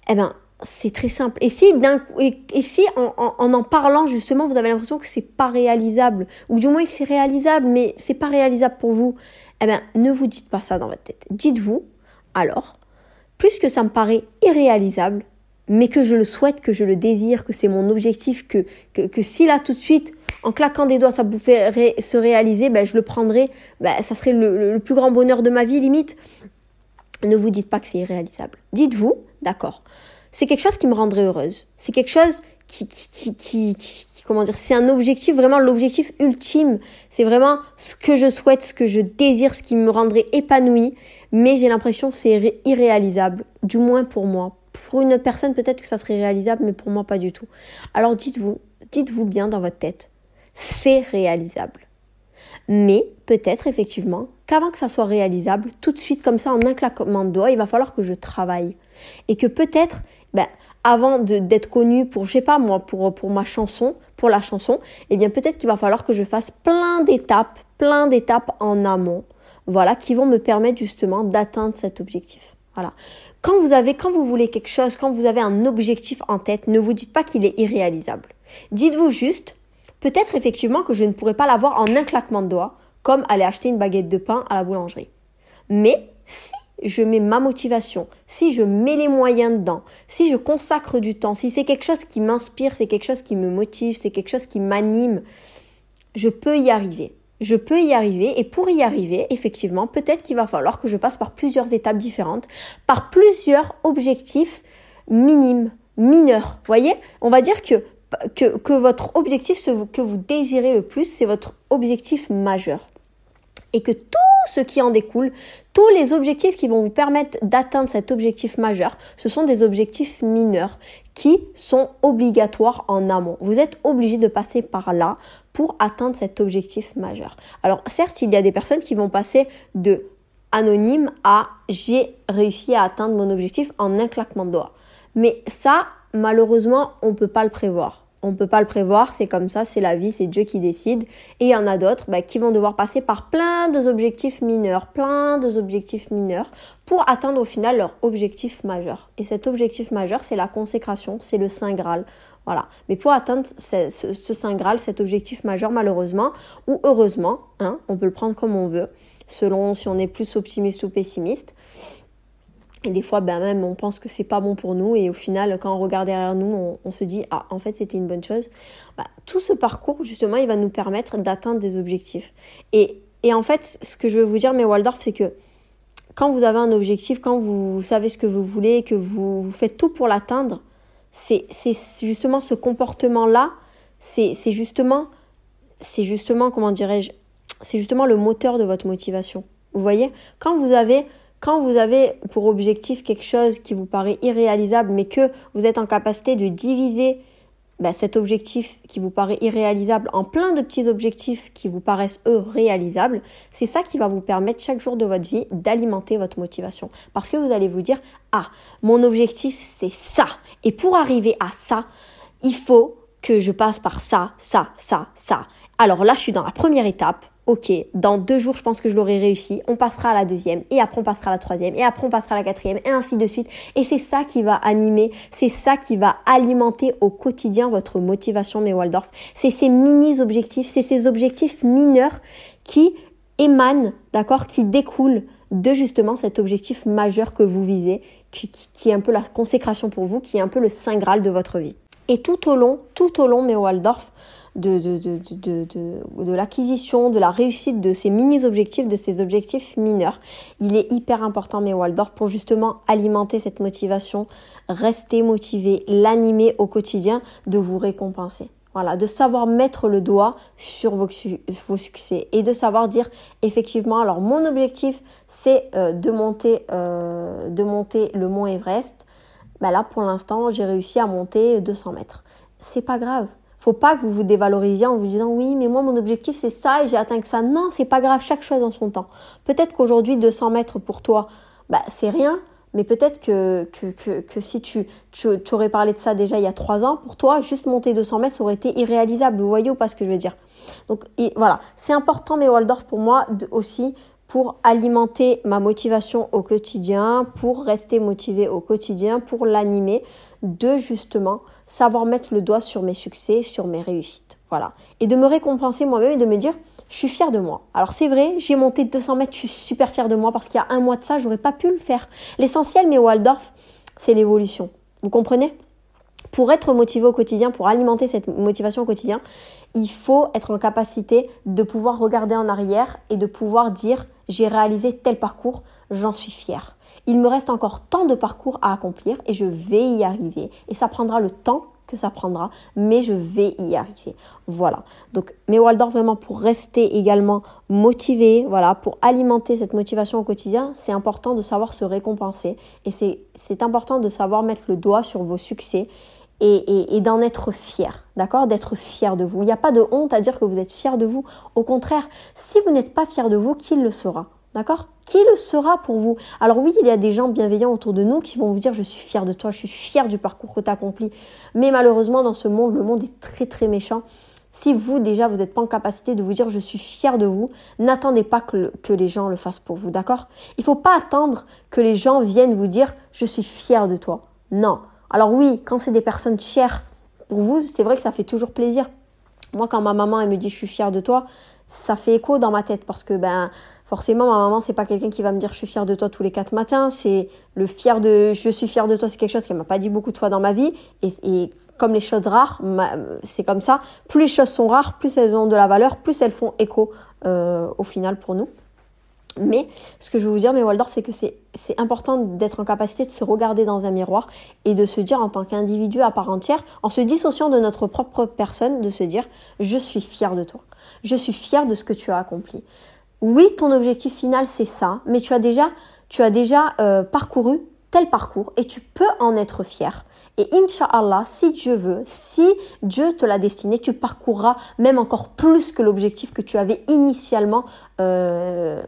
Eh ben, c'est très simple. Et si d'un et, si en, en, en parlant justement, vous avez l'impression que c'est pas réalisable, ou du moins que c'est réalisable, mais c'est pas réalisable pour vous, eh ben, ne vous dites pas ça dans votre tête. Dites-vous, alors, puisque ça me paraît irréalisable, mais que je le souhaite, que je le désire, que c'est mon objectif, que, que, que si là tout de suite en claquant des doigts, ça pouvait se réaliser, ben, je le prendrais, ben, ça serait le, plus grand bonheur de ma vie, limite. Ne vous dites pas que c'est irréalisable. Dites-vous, d'accord, c'est quelque chose qui me rendrait heureuse. C'est quelque chose qui, qui, qui, qui comment dire, c'est un objectif, vraiment l'objectif ultime. C'est vraiment ce que je souhaite, ce que je désire, ce qui me rendrait épanouie. Mais j'ai l'impression que c'est irréalisable, du moins pour moi. Pour une autre personne, peut-être que ça serait réalisable, mais pour moi, pas du tout. Alors dites-vous, dites-vous bien dans votre tête, c'est réalisable. Mais peut-être effectivement qu'avant que ça soit réalisable, tout de suite comme ça en un claquement de doigts, il va falloir que je travaille. Et que peut-être, ben, avant d'être connu pour, je sais pas moi, pour, pour ma chanson, pour la chanson, eh bien peut-être qu'il va falloir que je fasse plein d'étapes, plein d'étapes en amont, voilà, qui vont me permettre justement d'atteindre cet objectif. Voilà. Quand vous avez, quand vous voulez quelque chose, quand vous avez un objectif en tête, ne vous dites pas qu'il est irréalisable. Dites-vous juste, peut-être effectivement que je ne pourrais pas l'avoir en un claquement de doigts, comme aller acheter une baguette de pain à la boulangerie. Mais si je mets ma motivation, si je mets les moyens dedans, si je consacre du temps, si c'est quelque chose qui m'inspire, c'est quelque chose qui me motive, c'est quelque chose qui m'anime, je peux y arriver. Je peux y arriver et pour y arriver, effectivement, peut-être qu'il va falloir que je passe par plusieurs étapes différentes, par plusieurs objectifs minimes, mineurs. Voyez, on va dire que, que, que votre objectif, que vous désirez le plus, c'est votre objectif majeur et que tout ce qui en découle, tous les objectifs qui vont vous permettre d'atteindre cet objectif majeur, ce sont des objectifs mineurs qui sont obligatoires en amont. Vous êtes obligé de passer par là pour atteindre cet objectif majeur. Alors certes, il y a des personnes qui vont passer de anonyme à j'ai réussi à atteindre mon objectif en un claquement de doigts. Mais ça, malheureusement, on ne peut pas le prévoir on ne peut pas le prévoir, c'est comme ça, c'est la vie, c'est Dieu qui décide. Et il y en a d'autres bah, qui vont devoir passer par plein d'objectifs mineurs, plein d'objectifs mineurs pour atteindre au final leur objectif majeur. Et cet objectif majeur, c'est la consécration, c'est le Saint Graal. Voilà. Mais pour atteindre ce, Saint Graal, cet objectif majeur, malheureusement, ou heureusement, hein, on peut le prendre comme on veut, selon si on est plus optimiste ou pessimiste, et des fois, ben même, on pense que c'est pas bon pour nous. Et au final, quand on regarde derrière nous, on, se dit, ah, en fait, c'était une bonne chose. Bah, tout ce parcours, justement, il va nous permettre d'atteindre des objectifs. Et, et en fait, ce que je veux vous dire, mais Waldorf, c'est que quand vous avez un objectif, quand vous savez ce que vous voulez, que vous, faites tout pour l'atteindre, c'est justement ce comportement-là, c'est justement, c'est justement, comment dirais-je, c'est justement le moteur de votre motivation. Vous voyez, quand vous avez quand vous avez pour objectif quelque chose qui vous paraît irréalisable, mais que vous êtes en capacité de diviser bah, cet objectif qui vous paraît irréalisable en plein de petits objectifs qui vous paraissent eux réalisables, c'est ça qui va vous permettre chaque jour de votre vie d'alimenter votre motivation. Parce que vous allez vous dire, ah, mon objectif c'est ça. Et pour arriver à ça, il faut que je passe par ça, ça, ça, ça. Alors là, je suis dans la première étape ok, dans deux jours, je pense que je l'aurai réussi, on passera à la deuxième, et après on passera à la troisième, et après on passera à la quatrième, et ainsi de suite. Et c'est ça qui va animer, c'est ça qui va alimenter au quotidien votre motivation, mes Waldorf. C'est ces mini-objectifs, c'est ces objectifs mineurs qui émanent, d'accord, qui découlent de justement cet objectif majeur que vous visez, qui, est un peu la consécration pour vous, qui est un peu le saint graal de votre vie. Et tout au long, tout au long, mes Waldorf, de, de, de, de l'acquisition, de la réussite de ces mini-objectifs, de ces objectifs mineurs. Il est hyper important, mes Waldorf, pour justement alimenter cette motivation, rester motivé, l'animer au quotidien, de vous récompenser. Voilà, de savoir mettre le doigt sur vos, succès et de savoir dire effectivement, alors mon objectif c'est euh, de, monter, euh, de monter le mont Everest. Bah là pour l'instant j'ai réussi à monter 200 mètres. C'est pas grave, faut pas que vous vous dévalorisiez en vous disant oui, mais moi mon objectif c'est ça et j'ai atteint que ça. Non, c'est pas grave, chaque chose en son temps. Peut-être qu'aujourd'hui 200 mètres pour toi, bah c'est rien, mais peut-être que, que, que, si tu, tu, aurais parlé de ça déjà il y a trois ans, pour toi, juste monter 200 mètres, ça aurait été irréalisable. Vous voyez ou pas ce que je veux dire? Donc voilà, c'est important, mais Waldorf, pour moi aussi, pour alimenter ma motivation au quotidien, pour rester motivé au quotidien, pour l'animer, de justement savoir mettre le doigt sur mes succès, sur mes réussites. Voilà. Et de me récompenser moi-même et de me dire, je suis fière de moi. Alors c'est vrai, j'ai monté 200 mètres, je suis super fière de moi parce qu'il y a un mois de ça, j'aurais pas pu le faire. L'essentiel, mais Waldorf, c'est l'évolution. Vous comprenez? Pour être motivé au quotidien, pour alimenter cette motivation au quotidien, il faut être en capacité de pouvoir regarder en arrière et de pouvoir dire, j'ai réalisé tel parcours, j'en suis fière. Il me reste encore tant de parcours à accomplir et je vais y arriver. Et ça prendra le temps que ça prendra, mais je vais y arriver. Voilà. Donc, mes Waldorf, vraiment pour rester également motivé, voilà, pour alimenter cette motivation au quotidien, c'est important de savoir se récompenser et c'est important de savoir mettre le doigt sur vos succès et, et, d'en être fier, d'accord? D'être fier de vous. Il n'y a pas de honte à dire que vous êtes fier de vous. Au contraire, si vous n'êtes pas fier de vous, qui le sera? D'accord? Qui le sera pour vous? Alors oui, il y a des gens bienveillants autour de nous qui vont vous dire je suis fier de toi, je suis fier du parcours que tu as accompli. Mais malheureusement, dans ce monde, le monde est très très méchant. Si vous déjà vous n'êtes pas en capacité de vous dire je suis fier de vous, n'attendez pas que, les gens le fassent pour vous, d'accord? Il ne faut pas attendre que les gens viennent vous dire je suis fier de toi. Non. Alors oui, quand c'est des personnes chères pour vous, c'est vrai que ça fait toujours plaisir. Moi, quand ma maman elle me dit je suis fière de toi, ça fait écho dans ma tête parce que ben forcément ma maman c'est pas quelqu'un qui va me dire je suis fière de toi tous les quatre matins. C'est le fier de je suis fière de toi c'est quelque chose qu'elle m'a pas dit beaucoup de fois dans ma vie. Et, comme les choses rares c'est comme ça. Plus les choses sont rares plus elles ont de la valeur plus elles font écho euh, au final pour nous. Mais ce que je veux vous dire, mes Waldorf, c'est que c'est important d'être en capacité de se regarder dans un miroir et de se dire en tant qu'individu à part entière, en se dissociant de notre propre personne, de se dire je suis fier de toi, je suis fier de ce que tu as accompli oui, ton objectif final, c'est ça, mais tu as déjà, tu as déjà euh, parcouru tel parcours et tu peux en être fier. Et Inch'Allah, si Dieu veut, si Dieu te l'a destiné, tu parcourras même encore plus que l'objectif que tu avais initialement euh,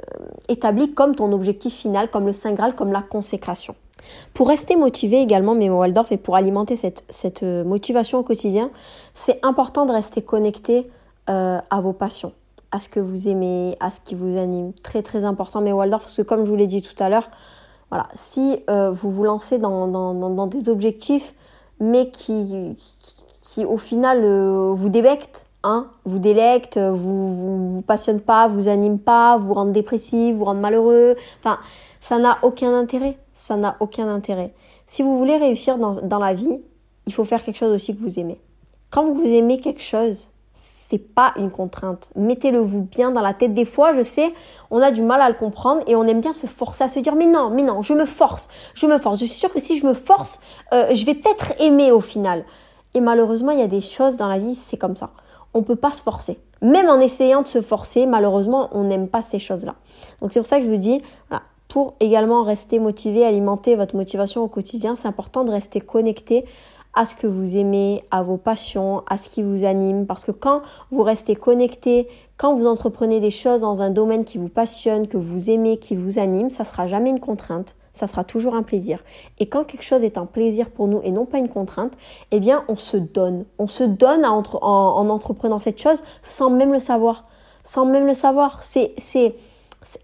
établi comme ton objectif final, comme le Saint Graal, comme la consécration. Pour rester motivé également, Memo Waldorf, et pour alimenter cette, euh, motivation au quotidien, c'est important de rester connecté à vos passions à ce que vous aimez, à ce qui vous anime. Très très important. Mais Waldorf, parce que comme je vous l'ai dit tout à l'heure, voilà, si euh, vous vous lancez dans, des objectifs, mais qui, qui, au final euh, vous débectent, hein, vous délectent, vous, vous, vous passionne pas, vous anime pas, vous rendent dépressif, vous rendent malheureux, enfin, ça n'a aucun intérêt. Ça n'a aucun intérêt. Si vous voulez réussir dans, dans la vie, il faut faire quelque chose aussi que vous aimez. Quand vous aimez quelque chose, c'est pas une contrainte. Mettez-le vous bien dans la tête. Des fois, je sais, on a du mal à le comprendre et on aime bien se forcer à se dire mais non, mais non, je me force, je me force. Je suis sûre que si je me force, euh, je vais peut-être aimer au final. Et malheureusement, il y a des choses dans la vie, c'est comme ça. On peut pas se forcer. Même en essayant de se forcer, malheureusement, on n'aime pas ces choses-là. Donc c'est pour ça que je vous dis, pour également rester motivé, alimenter votre motivation au quotidien, c'est important de rester connecté à ce que vous aimez, à vos passions, à ce qui vous anime. Parce que quand vous restez connecté, quand vous entreprenez des choses dans un domaine qui vous passionne, que vous aimez, qui vous anime, ça sera jamais une contrainte. Ça sera toujours un plaisir. Et quand quelque chose est un plaisir pour nous et non pas une contrainte, eh bien, on se donne. On se donne en, en, entreprenant cette chose sans même le savoir. Sans même le savoir. C'est, c'est,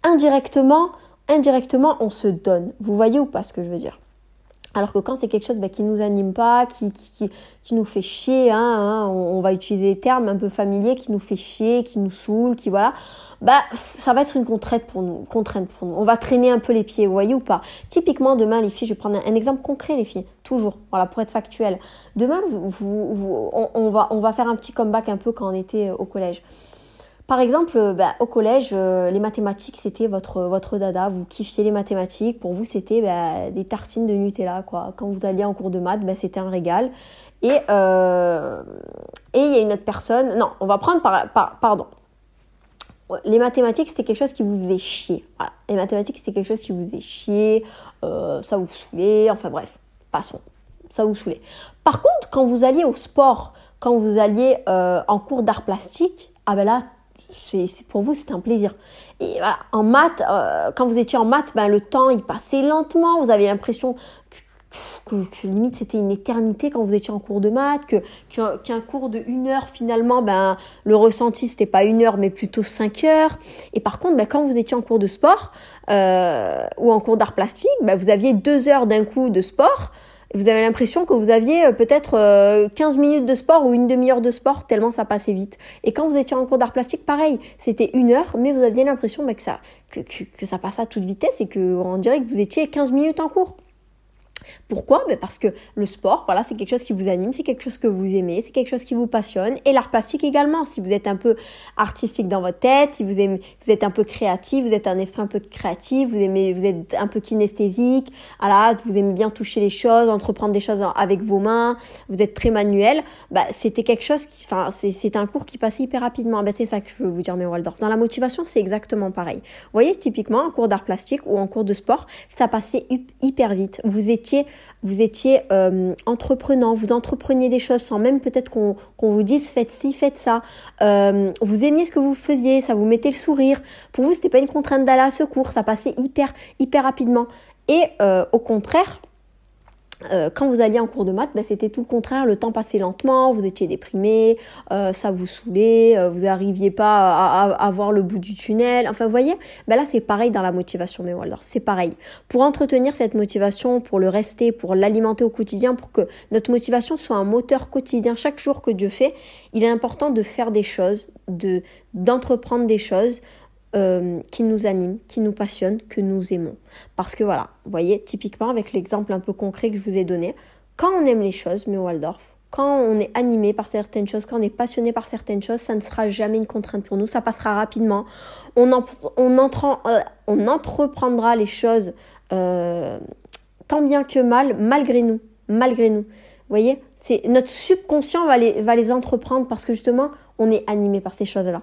indirectement, indirectement, on se donne. Vous voyez ou pas ce que je veux dire? Alors que quand c'est quelque chose bah, qui nous anime pas, qui, qui, qui nous fait chier, hein, hein on, va utiliser des termes un peu familiers, qui nous fait chier, qui nous saoule, qui voilà, bah ça va être une contrainte pour nous, contrainte pour nous. On va traîner un peu les pieds, vous voyez ou pas? Typiquement demain les filles, je vais prendre un, exemple concret les filles, toujours, voilà pour être factuel. Demain on, va on va faire un petit comeback un peu quand on était au collège. Par exemple, euh, bah, au collège, euh, les mathématiques, c'était votre, votre dada. Vous kiffiez les mathématiques. Pour vous, c'était bah, des tartines de Nutella. Quoi. Quand vous alliez en cours de maths, bah, c'était un régal. Et euh, il y a une autre personne. Non, on va prendre par, pardon. Les mathématiques, c'était quelque chose qui vous faisait chier. Les mathématiques, c'était quelque chose qui vous faisait chier. ça vous saoulait. Enfin bref, passons. Ça vous saoulait. Par contre, quand vous alliez au sport, quand vous alliez en cours d'art plastique, ah ben là, c'est pour vous c'était un plaisir. Et voilà, en maths, euh, quand vous étiez en maths, ben, le temps il passait lentement, vous avez l'impression que, limite c'était une éternité quand vous étiez en cours de maths, que qu'un cours de une heure finalement, ben le ressenti c'était pas une heure mais plutôt cinq heures. Et par contre, ben, quand vous étiez en cours de sport euh, ou en cours d'art plastique, ben, vous aviez deux heures d'un coup de sport vous avez l'impression que vous aviez euh, peut-être 15 euh, minutes de sport ou une demi-heure de sport, tellement ça passait vite. Et quand vous étiez en cours d'art plastique, pareil, c'était une heure, mais vous aviez l'impression bah, que, ça, que, ça passait à toute vitesse et qu'on dirait que vous étiez 15 minutes en cours. Pourquoi? Ben Parce que le sport, voilà, c'est quelque chose qui vous anime, c'est quelque chose que vous aimez, c'est quelque chose qui vous passionne. Et l'art plastique également. Si vous êtes un peu artistique dans votre tête, si vous, aimez, vous êtes un peu créatif, vous êtes un esprit un peu créatif, vous, aimez, vous êtes un peu kinesthésique, voilà, vous aimez bien toucher les choses, entreprendre des choses avec vos mains, vous êtes très manuel, bah, c'était quelque chose qui, enfin, c'est un cours qui passait hyper rapidement. Ben, c'est ça que je veux vous dire, mes Waldorf. Dans la motivation, c'est exactement pareil. Vous voyez, typiquement, un cours d'art plastique ou en cours de sport, ça passait hyper vite. Vous étiez vous étiez euh, entreprenant, vous entrepreniez des choses sans même peut-être qu'on vous dise faites ci, faites ça. Euh, vous aimiez ce que vous faisiez, ça vous mettait le sourire. Pour vous, c'était pas une contrainte d'aller à secours, ça passait hyper, hyper rapidement. Et au contraire, euh, quand vous alliez en cours de maths, ben, c'était tout le contraire, le temps passait lentement, vous étiez déprimé, euh, ça vous saoulait, euh, vous n'arriviez pas à, voir le bout du tunnel. Enfin, vous voyez, ben là c'est pareil dans la motivation, mais Waldorf, c'est pareil. Pour entretenir cette motivation, pour le rester, pour l'alimenter au quotidien, pour que notre motivation soit un moteur quotidien chaque jour que Dieu fait, il est important de faire des choses, de d'entreprendre des choses, euh, qui nous anime, qui nous passionne, que nous aimons. Parce que voilà, vous voyez, typiquement avec l'exemple un peu concret que je vous ai donné, quand on aime les choses, mais Waldorf, quand on est animé par certaines choses, quand on est passionné par certaines choses, ça ne sera jamais une contrainte pour nous, ça passera rapidement. On, euh, entreprendra les choses euh, tant bien que mal, malgré nous, malgré nous. Vous voyez, c'est notre subconscient va les entreprendre parce que justement, on est animé par ces choses-là.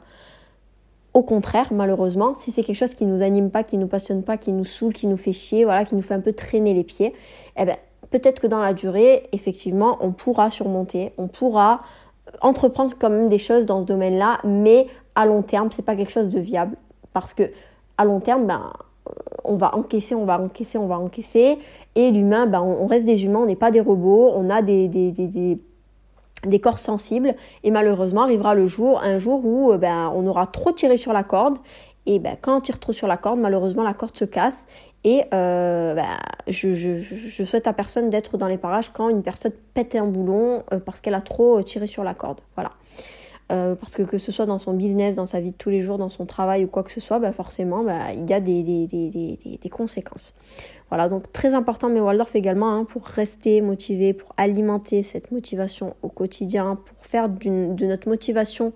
Au contraire, malheureusement, si c'est quelque chose qui nous anime pas, qui nous passionne pas, qui nous saoule, qui nous fait chier, voilà, qui nous fait un peu traîner les pieds, eh ben, peut-être que dans la durée, effectivement, on pourra surmonter, on pourra entreprendre quand même des choses dans ce domaine-là, mais à long terme, c'est pas quelque chose de viable parce que à long terme, ben, on va encaisser, on va encaisser, on va encaisser, et l'humain, ben, on, reste des humains, on n'est pas des robots, on a des corps sensibles. Et malheureusement arrivera le jour un jour où euh, ben, on aura trop tiré sur la corde. Et ben, quand on tire trop sur la corde malheureusement la corde se casse. Et euh, ben, je, je, je, souhaite à personne d'être dans les parages quand une personne pète un boulon euh, parce qu'elle a trop tiré sur la corde. Voilà euh, parce que que ce soit dans son business, dans sa vie de tous les jours, dans son travail ou quoi que ce soit, bah forcément, bah, il y a des, des, des, des, conséquences. Voilà, donc très important, mais Waldorf également, hein, pour rester motivé, pour alimenter cette motivation au quotidien, pour faire de notre motivation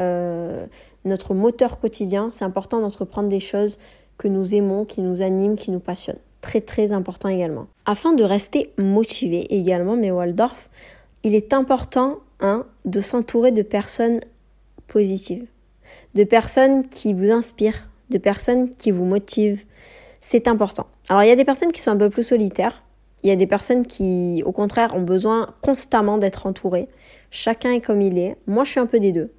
euh, notre moteur quotidien, c'est important d'entreprendre des choses que nous aimons, qui nous animent, qui nous passionnent. Très très important également. Afin de rester motivé également, mais Waldorf, il est important de s'entourer de personnes positives, de personnes qui vous inspirent, de personnes qui vous motivent. C'est important. Alors il y a des personnes qui sont un peu plus solitaires, il y a des personnes qui, au contraire, ont besoin constamment d'être entourées. Chacun est comme il est. Moi, je suis un peu des deux.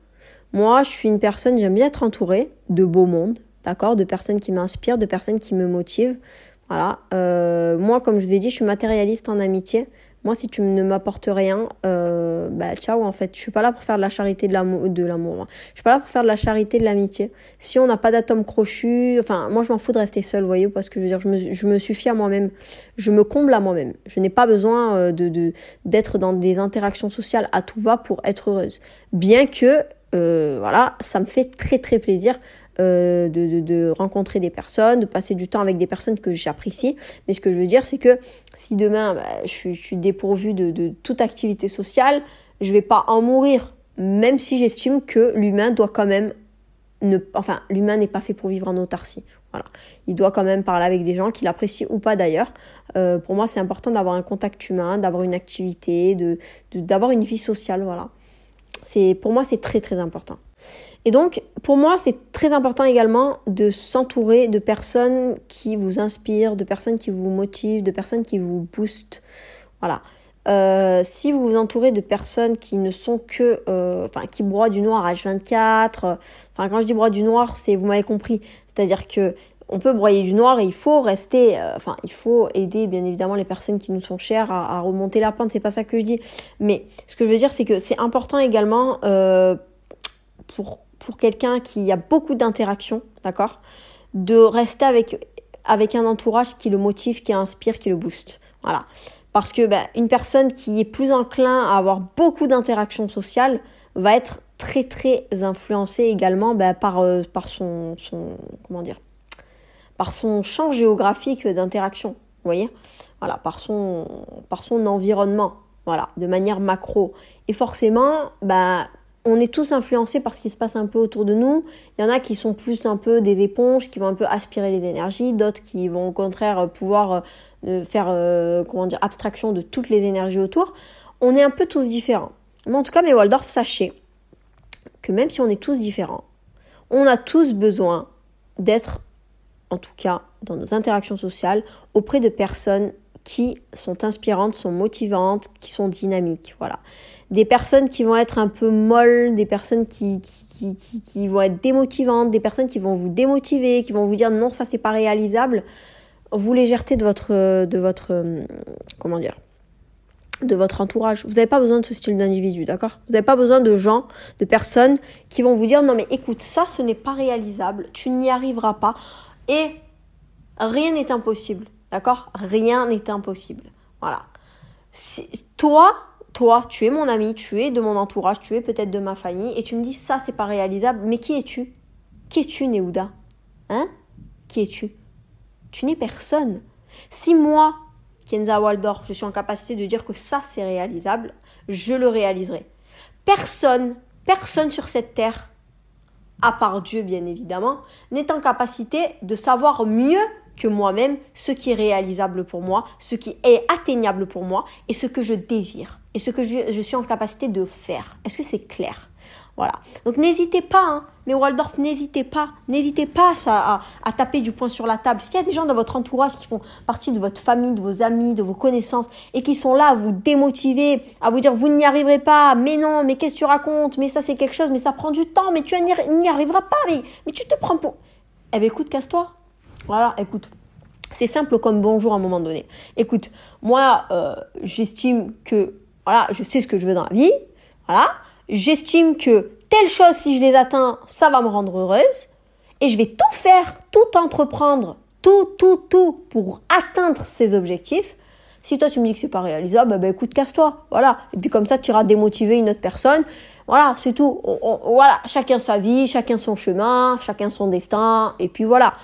Moi, je suis une personne, j'aime bien être entourée de beau monde, d'accord De personnes qui m'inspirent, de personnes qui me motivent. Voilà. Euh, moi, comme je vous ai dit, je suis matérialiste en amitié. Moi, si tu ne m'apportes rien, euh, bah ciao en fait. Je suis pas là pour faire de la charité de l'amour, de l'amour. Hein. Je suis pas là pour faire de la charité de l'amitié. Si on n'a pas d'atome crochu, enfin, moi je m'en fous de rester seule, voyez, parce que je veux dire, je me, je me suffis à moi-même. Je me comble à moi-même. Je n'ai pas besoin euh, de, d'être dans des interactions sociales à tout va pour être heureuse. Bien que, euh, voilà, ça me fait très très plaisir euh, de, rencontrer des personnes, de passer du temps avec des personnes que j'apprécie. Mais ce que je veux dire, c'est que si demain bah, je, suis dépourvue de, toute activité sociale, je vais pas en mourir, même si j'estime que l'humain doit quand même enfin, l'humain n'est pas fait pour vivre en autarcie. Voilà. Il doit quand même parler avec des gens qu'il apprécie ou pas d'ailleurs. Euh, pour moi, c'est important d'avoir un contact humain, d'avoir une activité, de, d'avoir une vie sociale. Voilà. C'est, pour moi, c'est très très important. Et donc, pour moi, c'est très important également de s'entourer de personnes qui vous inspirent, de personnes qui vous motivent, de personnes qui vous boostent. Voilà. Euh, si vous vous entourez de personnes qui ne sont que, euh, enfin, qui broient du noir à H24, enfin, quand je dis broient du noir, c'est, vous m'avez compris, c'est-à-dire que on peut broyer du noir et il faut rester, euh, enfin, il faut aider bien évidemment les personnes qui nous sont chères à, à remonter la pente, c'est pas ça que je dis. Mais ce que je veux dire, c'est que c'est important également pour pour quelqu'un qui a beaucoup d'interactions, d'accord? De rester avec, avec un entourage qui le motive, qui inspire, qui le booste. Voilà. Parce que ben, une personne qui est plus enclin à avoir beaucoup d'interactions sociales va être très très influencée également ben, par, euh, par son, son comment dire? Par son champ géographique d'interaction. Voyez? Voilà, par son, par son environnement. Voilà, de manière macro. Et forcément, ben, on est tous influencés par ce qui se passe un peu autour de nous. Il y en a qui sont plus un peu des éponges, qui vont un peu aspirer les énergies, d'autres qui vont au contraire pouvoir euh, faire euh, comment dire abstraction de toutes les énergies autour. On est un peu tous différents. Mais en tout cas, mes Waldorf, sachez que même si on est tous différents, on a tous besoin d'être, en tout cas dans nos interactions sociales, auprès de personnes qui sont inspirantes, sont motivantes, qui sont dynamiques. Voilà. Des personnes qui vont être un peu molles, des personnes qui, qui, qui, vont être démotivantes, des personnes qui vont vous démotiver, qui vont vous dire non, ça c'est pas réalisable. Vous légèreté de votre, de votre, comment dire, de votre entourage. Vous n'avez pas besoin de ce style d'individu, d'accord? Vous n'avez pas besoin de gens, de personnes qui vont vous dire non mais écoute, ça ce n'est pas réalisable, tu n'y arriveras pas et rien n'est impossible, d'accord? Rien n'est impossible. Voilà. toi, toi, tu es mon ami, tu es de mon entourage, tu es peut-être de ma famille et tu me dis ça c'est pas réalisable, mais qui es-tu? Qui es-tu Néouda? Hein? Qui es-tu? Tu n'es personne. Si moi, Kenza Waldorf, je suis en capacité de dire que ça c'est réalisable, je le réaliserai. Personne, personne sur cette terre, à part Dieu bien évidemment, n'est en capacité de savoir mieux que moi-même ce qui est réalisable pour moi, ce qui est atteignable pour moi et ce que je désire et ce que je, je suis en capacité de faire. Est-ce que c'est clair? Voilà. Donc n'hésitez pas, hein. mais Waldorf, n'hésitez pas, n'hésitez pas à, à, taper du poing sur la table. S'il y a des gens dans votre entourage qui font partie de votre famille, de vos amis, de vos connaissances, et qui sont là à vous démotiver, à vous dire vous n'y arriverez pas, mais non, mais qu'est-ce que tu racontes, mais ça c'est quelque chose, mais ça prend du temps, mais tu n'y arriveras pas, mais, mais tu te prends pour... Eh bien écoute, casse-toi. Voilà, écoute. C'est simple comme bonjour à un moment donné. Écoute, moi, euh, j'estime que, voilà, je sais ce que je veux dans la vie, voilà, j'estime que telle chose, si je les atteins, ça va me rendre heureuse. Et je vais tout faire, tout entreprendre, tout, tout, tout pour atteindre ces objectifs. Si toi tu me dis que c'est pas réalisable, bah, bah écoute, casse-toi. Voilà. Et puis comme ça, tu iras démotiver une autre personne. Voilà, c'est tout. voilà, chacun sa vie, chacun son chemin, chacun son destin. Et puis voilà.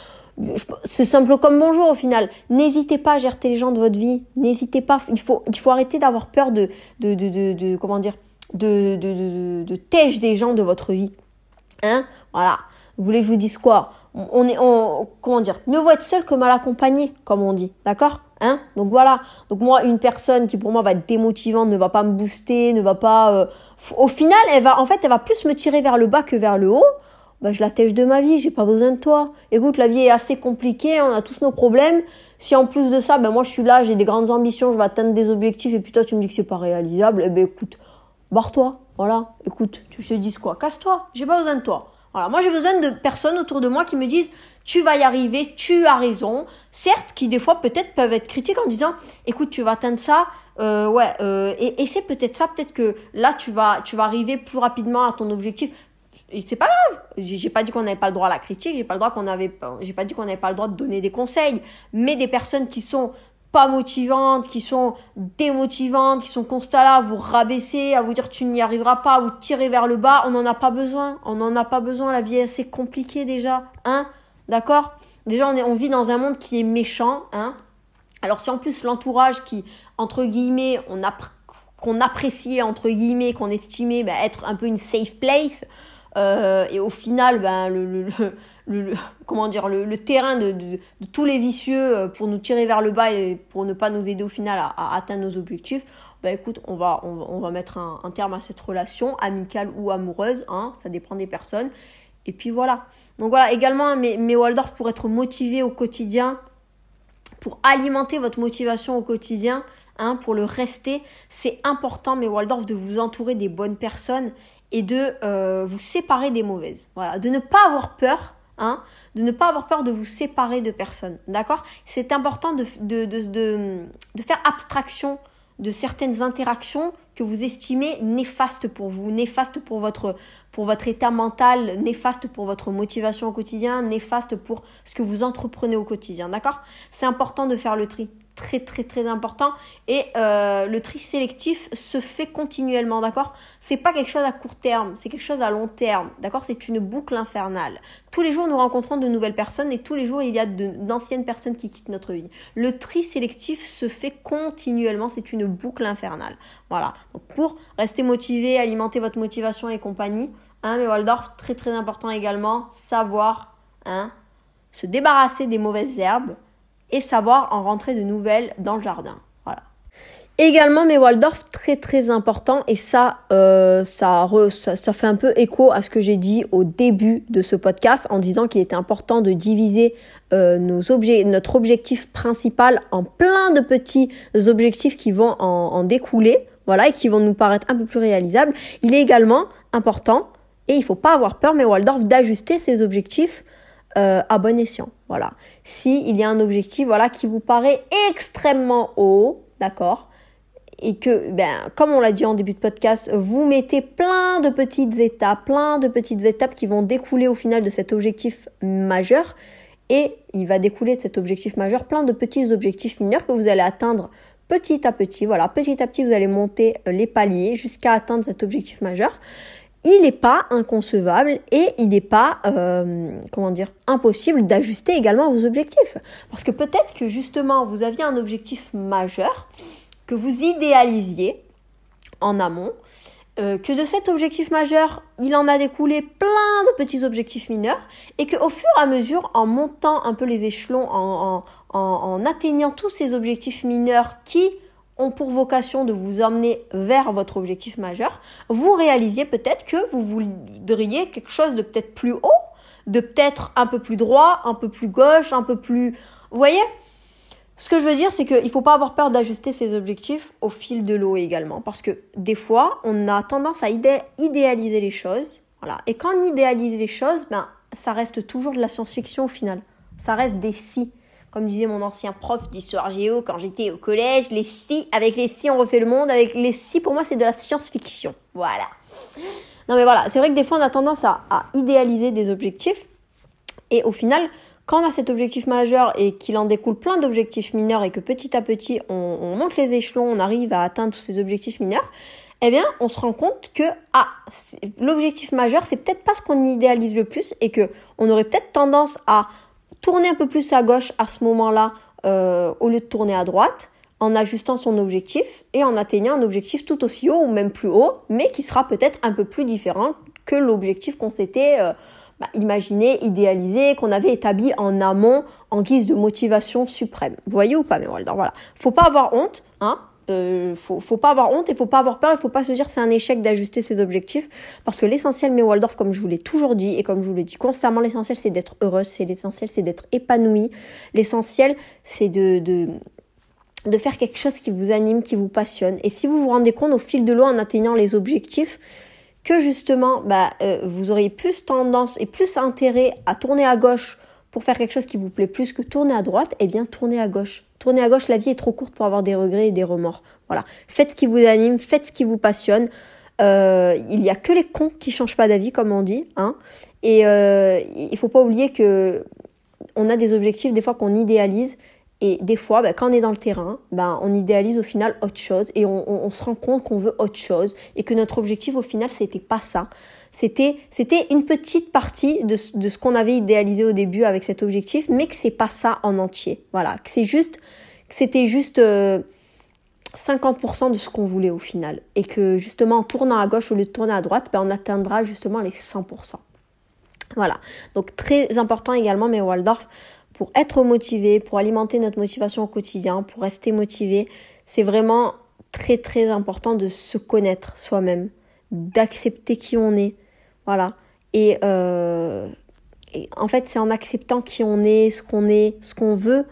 C'est simple comme bonjour au final. N'hésitez pas à gérer les gens de votre vie. N'hésitez pas. Il faut, il faut arrêter d'avoir peur de, de, de, de, de comment dire, de, de, de, tèche des gens de votre vie. Hein? Voilà. Vous voulez que je vous dise quoi? On est, on, comment dire? Mieux vaut être seul que mal accompagné, comme on dit. D'accord? Hein? Donc voilà. Donc moi, une personne qui pour moi va être démotivante, ne va pas me booster, ne va pas. Euh, au final, elle va, en fait, elle va plus me tirer vers le bas que vers le haut. Bah, je la de ma vie, j'ai pas besoin de toi. Écoute, la vie est assez compliquée, on a tous nos problèmes. Si en plus de ça, ben moi je suis là, j'ai des grandes ambitions, je vais atteindre des objectifs et puis toi tu me dis que c'est pas réalisable, eh ben écoute, barre-toi. Voilà, écoute, tu te dis quoi? Casse-toi, j'ai pas besoin de toi. Voilà, moi j'ai besoin de personnes autour de moi qui me disent tu vas y arriver, tu as raison. Certes, qui des fois peut-être peuvent être critiques en disant écoute, tu vas atteindre ça, euh, ouais, euh, et, et c'est peut-être ça, peut-être que là tu vas, tu vas arriver plus rapidement à ton objectif. C'est pas grave. J'ai pas dit qu'on n'avait pas le droit à la critique, j'ai pas le droit qu'on avait, j'ai pas dit qu'on n'avait pas le droit de donner des conseils. Mais des personnes qui sont pas motivantes, qui sont démotivantes, qui sont constats là à vous rabaisser, à vous dire tu n'y arriveras pas, à vous tirer vers le bas, on n'en a pas besoin. On n'en a pas besoin, la vie est assez compliquée déjà, hein D'accord? Déjà on, est, on vit dans un monde qui est méchant, hein Alors si en plus l'entourage qui, entre guillemets, on a qu'on appréciait entre guillemets, qu'on estimait bah, être un peu une safe place, euh, et au final, ben, le, le, comment dire, le, terrain de, de, tous les vicieux euh, pour nous tirer vers le bas et pour ne pas nous aider au final à, atteindre nos objectifs, bah écoute, on va, on, va mettre un, terme à cette relation, amicale ou amoureuse, hein, ça dépend des personnes. Et puis voilà. Donc voilà, également, mes, mes Waldorf pour être motivé au quotidien, pour alimenter votre motivation au quotidien, hein, pour le rester, c'est important, mes Waldorf, de vous entourer des bonnes personnes et de euh, vous séparer des mauvaises. Voilà, de ne pas avoir peur Hein, de ne pas avoir peur de vous séparer de personnes. D'accord? C'est important de, de, de, de, faire abstraction de certaines interactions que vous estimez néfastes pour vous, néfastes pour votre, pour votre état mental, néfastes pour votre motivation au quotidien, néfastes pour ce que vous entreprenez au quotidien. D'accord? C'est important de faire le tri très très très important. Et euh, le tri sélectif se fait continuellement d'accord? C'est pas quelque chose à court terme c'est quelque chose à long terme d'accord? C'est une boucle infernale. Tous les jours nous rencontrons de nouvelles personnes et tous les jours il y a d'anciennes personnes qui quittent notre vie. Le tri sélectif se fait continuellement c'est une boucle infernale. Voilà. Donc pour rester motivé alimenter votre motivation et compagnie hein mais Waldorf très très important également savoir hein se débarrasser des mauvaises herbes et savoir en rentrer de nouvelles dans le jardin. Voilà. Également, mes Waldorf, très très important, et ça, euh, ça, ça, fait un peu écho à ce que j'ai dit au début de ce podcast en disant qu'il était important de diviser euh, nos objets, notre objectif principal en plein de petits objectifs qui vont en, découler, voilà, et qui vont nous paraître un peu plus réalisables. Il est également important, et il faut pas avoir peur, mes Waldorf, d'ajuster ces objectifs euh, à bon escient. Voilà. Si il y a un objectif, voilà, qui vous paraît extrêmement haut, d'accord, et que, ben, comme on l'a dit en début de podcast, vous mettez plein de petites étapes, plein de petites étapes qui vont découler au final de cet objectif majeur. Et il va découler de cet objectif majeur plein de petits objectifs mineurs que vous allez atteindre petit à petit. Voilà, petit à petit, vous allez monter les paliers jusqu'à atteindre cet objectif majeur. Il n'est pas inconcevable et il n'est pas, euh, comment dire, impossible d'ajuster également vos objectifs. Parce que peut-être que justement, vous aviez un objectif majeur, que vous idéalisiez en amont, euh, que de cet objectif majeur, il en a découlé plein de petits objectifs mineurs, et qu'au fur et à mesure, en montant un peu les échelons, en, en, atteignant tous ces objectifs mineurs qui ont pour vocation de vous emmener vers votre objectif majeur, vous réalisiez peut-être que vous voudriez quelque chose de peut-être plus haut, de peut-être un peu plus droit, un peu plus gauche, un peu plus... Vous voyez? Ce que je veux dire, c'est qu'il ne faut pas avoir peur d'ajuster ses objectifs au fil de l'eau également. Parce que des fois, on a tendance à idéaliser les choses. Voilà. Et quand on idéalise les choses, ben, ça reste toujours de la science-fiction au final. Ça reste des si. Comme disait mon ancien prof d'histoire géo quand j'étais au collège, les si, avec les si on refait le monde, avec les si pour moi c'est de la science-fiction. Voilà. Non mais voilà, c'est vrai que des fois on a tendance à idéaliser des objectifs et au final, quand on a cet objectif majeur et qu'il en découle plein d'objectifs mineurs et que petit à petit on, monte les échelons, on arrive à atteindre tous ces objectifs mineurs, eh bien, on se rend compte que ah, l'objectif majeur, c'est peut-être pas ce qu'on idéalise le plus et que on aurait peut-être tendance à tourner un peu plus à gauche à ce moment-là euh, au lieu de tourner à droite en ajustant son objectif et en atteignant un objectif tout aussi haut ou même plus haut, mais qui sera peut-être un peu plus différent que l'objectif qu'on s'était euh, bah, imaginer, idéaliser, qu'on avait établi en amont en guise de motivation suprême. Voyez ou pas, mais voilà. Faut pas avoir honte, hein. Euh, faut, faut pas avoir honte et faut pas avoir peur, il faut pas se dire c'est un échec d'ajuster ses objectifs parce que l'essentiel mais Waldorf comme je vous l'ai toujours dit et comme je vous l'ai dit constamment l'essentiel c'est d'être heureuse, c'est l'essentiel c'est d'être épanouie, l'essentiel c'est de faire quelque chose qui vous anime, qui vous passionne. Et si vous vous rendez compte au fil de l'eau en atteignant les objectifs, que justement bah, euh, vous auriez plus tendance et plus intérêt à tourner à gauche pour faire quelque chose qui vous plaît plus que tourner à droite, eh bien tournez à gauche. Tournez à gauche, la vie est trop courte pour avoir des regrets et des remords. Voilà. Faites ce qui vous anime, faites ce qui vous passionne. Euh, il n'y a que les cons qui changent pas d'avis, comme on dit. Hein. Et euh, il faut pas oublier que on a des objectifs des fois qu'on idéalise et des fois, bah, quand on est dans le terrain, bah, on idéalise au final autre chose et on, se rend compte qu'on veut autre chose et que notre objectif au final, c'était pas ça. C'était, c'était une petite partie de, ce qu'on avait idéalisé au début avec cet objectif, mais que c'est pas ça en entier. Voilà, que c'est juste, c'était juste 50% euh, de ce qu'on voulait au final. Et que justement, en tournant à gauche au lieu de tourner à droite, bah, on atteindra justement les 100%. Voilà. Donc très important également, mais Waldorf, pour être motivé, pour alimenter notre motivation au quotidien, pour rester motivé, c'est vraiment très très important de se connaître soi-même, d'accepter qui on est. Voilà. Et, euh, en fait, c'est en acceptant qui on est, ce qu'on est, ce qu'on veut,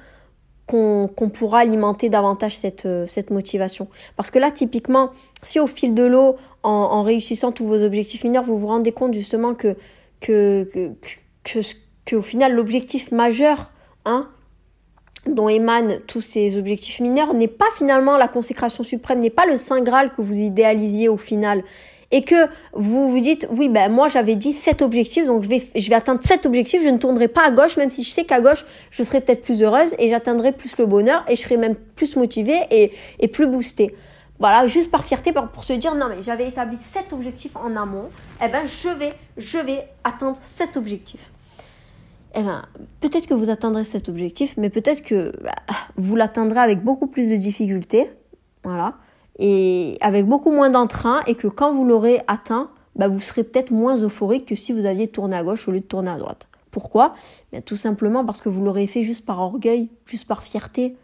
qu'on pourra alimenter davantage cette, euh, cette motivation. Parce que là, typiquement, si au fil de l'eau, en, réussissant tous vos objectifs mineurs, vous vous rendez compte justement que, que, que, que, que au final, l'objectif majeur Hein, dont émanent tous ces objectifs mineurs n'est pas finalement la consécration suprême, n'est pas le Saint Graal que vous idéalisiez au final. Et que vous vous dites, oui, ben moi j'avais dit cet objectif, donc je vais, je vais atteindre cet objectif, je ne tournerai pas à gauche, même si je sais qu'à gauche, je serai peut-être plus heureuse et j'atteindrai plus le bonheur et je serai même plus motivée et, et plus boostée. Voilà, juste par fierté, pour, se dire, non mais j'avais établi cet objectif en amont, eh ben je vais, je vais atteindre cet objectif eh ben, peut-être que vous atteindrez cet objectif, mais peut-être que bah, vous l'atteindrez avec beaucoup plus de difficultés, voilà, et avec beaucoup moins d'entrain, et que quand vous l'aurez atteint, bah, vous serez peut-être moins euphorique que si vous aviez tourné à gauche au lieu de tourner à droite. Pourquoi? Tout simplement parce que vous l'aurez fait juste par orgueil, juste par fierté,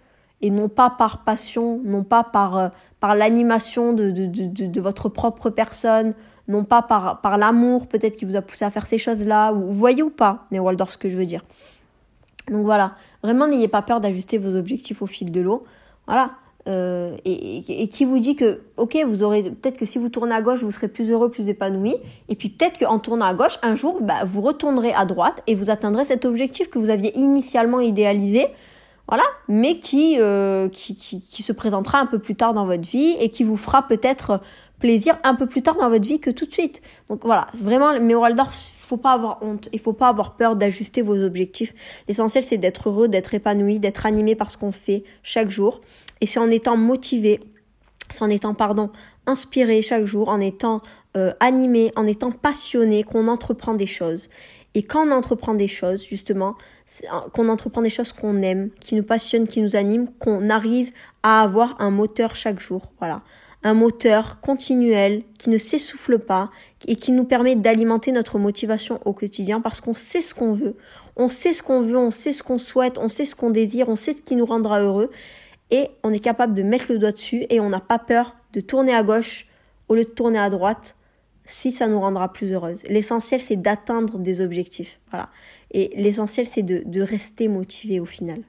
et non pas par passion, non pas par, euh, par l'animation de, de, de, votre propre personne, non pas par, par l'amour peut-être qui vous a poussé à faire ces choses-là, ou voyez ou pas, mais Waldorf ce que je veux dire. Donc voilà, vraiment n'ayez pas peur d'ajuster vos objectifs au fil de l'eau. Voilà. Euh, et, qui vous dit que, ok, vous aurez peut-être que si vous tournez à gauche, vous serez plus heureux, plus épanoui. Et puis peut-être qu'en tournant à gauche, un jour, bah, vous retournerez à droite et vous atteindrez cet objectif que vous aviez initialement idéalisé. Voilà, mais qui, euh, qui, qui, qui, se présentera un peu plus tard dans votre vie et qui vous fera peut-être plaisir un peu plus tard dans votre vie que tout de suite. Donc voilà, vraiment, mais Waldorf, faut pas avoir honte, il faut pas avoir peur d'ajuster vos objectifs. L'essentiel, c'est d'être heureux, d'être épanoui, d'être animé par ce qu'on fait chaque jour. Et c'est en étant motivé, c'est en étant, pardon, inspiré chaque jour, en étant euh, animé, en étant passionné qu'on entreprend des choses. Et quand on entreprend des choses, justement, qu'on entreprend des choses qu'on aime, qui nous passionnent, qui nous animent, qu'on arrive à avoir un moteur chaque jour. Voilà un moteur continuel qui ne s'essouffle pas et qui nous permet d'alimenter notre motivation au quotidien parce qu'on sait ce qu'on veut. On sait ce qu'on veut, on sait ce qu'on souhaite, on sait ce qu'on désire, on sait ce qui nous rendra heureux et on est capable de mettre le doigt dessus et on n'a pas peur de tourner à gauche au lieu de tourner à droite si ça nous rendra plus heureuse. L'essentiel c'est d'atteindre des objectifs. Voilà. Et l'essentiel c'est de, rester motivé au final.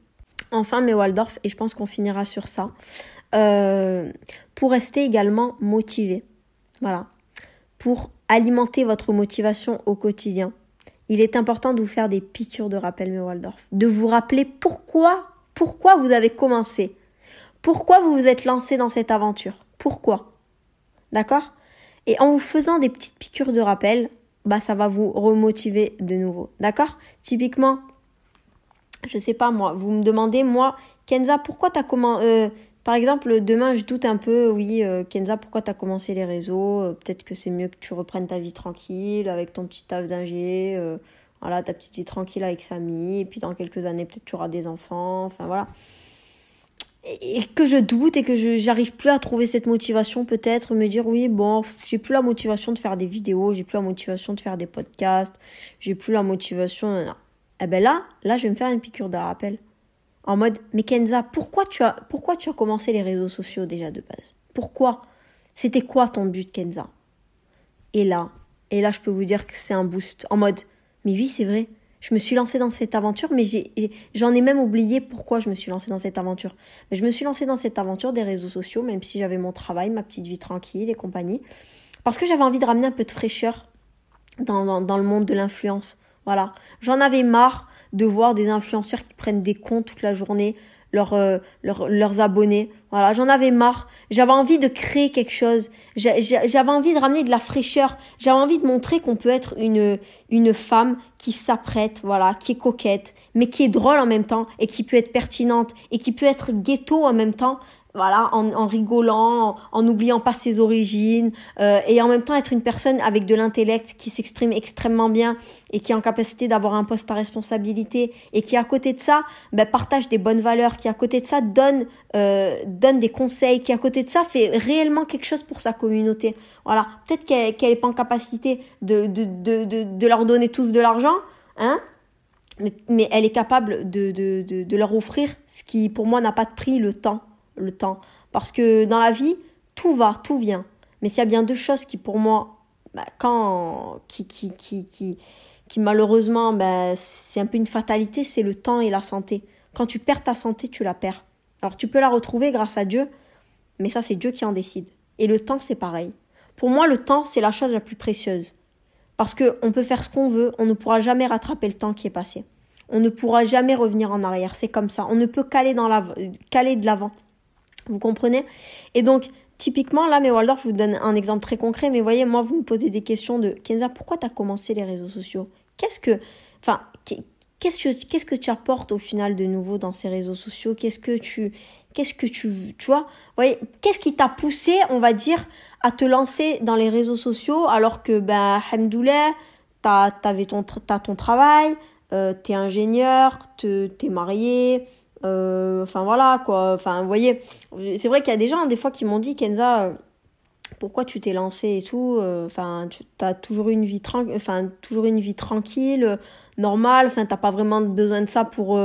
Enfin, mes Waldorf, et je pense qu'on finira sur ça. Euh, pour rester également motivé. Voilà. Pour alimenter votre motivation au quotidien, il est important de vous faire des piqûres de rappel, Waldorf. De vous rappeler pourquoi, pourquoi vous avez commencé. Pourquoi vous vous êtes lancé dans cette aventure. Pourquoi. D'accord? Et en vous faisant des petites piqûres de rappel, bah ça va vous remotiver de nouveau. D'accord? Typiquement, je sais pas moi, vous me demandez, moi, Kenza, pourquoi t'as comment, euh, par exemple, demain, je doute un peu, oui, euh, Kenza, pourquoi tu as commencé les réseaux euh, Peut-être que c'est mieux que tu reprennes ta vie tranquille avec ton petit taf d'ingé, euh, voilà, ta petite vie tranquille avec Samy, et puis dans quelques années, peut-être tu auras des enfants, enfin voilà. Et, que je doute et que j'arrive plus à trouver cette motivation, peut-être me dire, oui, bon, j'ai plus la motivation de faire des vidéos, j'ai plus la motivation de faire des podcasts, j'ai plus la motivation. Eh ben là, là, je vais me faire une piqûre de rappel en mode mais Kenza, pourquoi tu as pourquoi tu as commencé les réseaux sociaux déjà de base? Pourquoi? C'était quoi ton but Kenza? Et là, et là je peux vous dire que c'est un boost en mode mais oui, c'est vrai. Je me suis lancée dans cette aventure, mais j'en ai, même oublié pourquoi je me suis lancée dans cette aventure. Mais je me suis lancée dans cette aventure des réseaux sociaux, même si j'avais mon travail, ma petite vie tranquille et compagnie. Parce que j'avais envie de ramener un peu de fraîcheur dans, dans le monde de l'influence. Voilà. J'en avais marre de voir des influenceurs qui prennent des comptes toute la journée, euh, leurs abonnés. Voilà, j'en avais marre. J'avais envie de créer quelque chose. J'avais envie de ramener de la fraîcheur. J'avais envie de montrer qu'on peut être une, une femme qui s'apprête, voilà, qui est coquette, mais qui est drôle en même temps et qui peut être pertinente et qui peut être ghetto en même temps voilà, en, rigolant, en n'oubliant pas ses origines, euh, et en même temps être une personne avec de l'intellect qui s'exprime extrêmement bien et qui est en capacité d'avoir un poste à responsabilité et qui à côté de ça ben, partage des bonnes valeurs, qui à côté de ça donne euh, donne des conseils, qui à côté de ça fait réellement quelque chose pour sa communauté. Voilà, peut-être qu'elle qu'elle est pas en capacité de de, de, de, de leur donner tous de l'argent, hein, mais, mais elle est capable de, de, de, de leur offrir ce qui pour moi n'a pas de prix, le temps le temps. Parce que dans la vie, tout va, tout vient. Mais s'il y a bien deux choses qui, pour moi, bah, quand, qui, qui, qui, qui, malheureusement, bah, c'est un peu une fatalité, c'est le temps et la santé. Quand tu perds ta santé, tu la perds. Alors tu peux la retrouver grâce à Dieu, mais ça, c'est Dieu qui en décide. Et le temps, c'est pareil. Pour moi, le temps, c'est la chose la plus précieuse. Parce qu'on peut faire ce qu'on veut, on ne pourra jamais rattraper le temps qui est passé. On ne pourra jamais revenir en arrière, c'est comme ça. On ne peut caler de l'avant. Vous comprenez Et donc, typiquement, là, mais Waldorf, je vous donne un exemple très concret, mais voyez, moi, vous me posez des questions de Kenza, pourquoi tu as commencé les réseaux sociaux? Qu'est-ce que. Enfin, qu'est-ce que, qu'est-ce que tu apportes au final de nouveau dans ces réseaux sociaux? Qu'est-ce que tu. Qu'est-ce que tu. Tu vois? Voyez, Qu'est-ce qui t'a poussé, on va dire, à te lancer dans les réseaux sociaux alors que, ben, Hamdoulah, t'as, t'avais ton, t'as ton travail, euh, t'es ingénieur, t'es marié, euh, enfin voilà quoi. Enfin vous voyez, c'est vrai qu'il y a des gens des fois qui m'ont dit Kenza, euh, pourquoi tu t'es lancé et tout. Euh, enfin tu as toujours une vie enfin toujours une vie tranquille, normale. Enfin t'as pas vraiment besoin de ça pour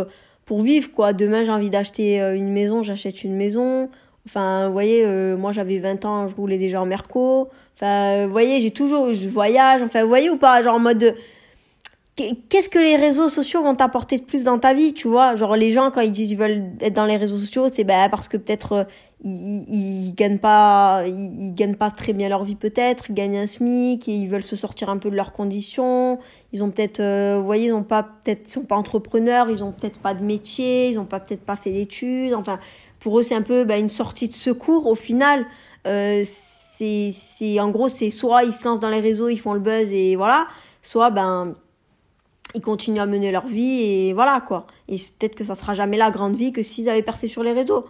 pour vivre quoi. Demain j'ai envie d'acheter une maison, j'achète une maison. Enfin, vous voyez, moi j'avais 20 ans, je roulais déjà en Merco. Enfin, vous voyez, j'ai toujours, je voyage. Enfin, vous voyez ou pas, genre en mode qu'est-ce que les réseaux sociaux vont t'apporter de plus dans ta vie, tu vois? Genre les gens quand ils disent qu'ils veulent être dans les réseaux sociaux, c'est bah, parce que peut-être euh, ils, ils, gagnent pas ils, gagnent pas très bien leur vie peut-être, ils gagnent un SMIC et ils veulent se sortir un peu de leurs conditions. Ils ont peut-être euh, voyez, ils ont pas peut-être sont pas entrepreneurs, ils ont peut-être pas de métier, ils ont pas peut-être pas fait d'études. Enfin, pour eux c'est un peu bah, une sortie de secours au final. Euh, c'est en gros c'est soit ils se lancent dans les réseaux, ils font le buzz et voilà, soit ben ils continuent à mener leur vie et voilà quoi. Et peut-être que ça sera jamais la grande vie que s'ils avaient percé sur les réseaux.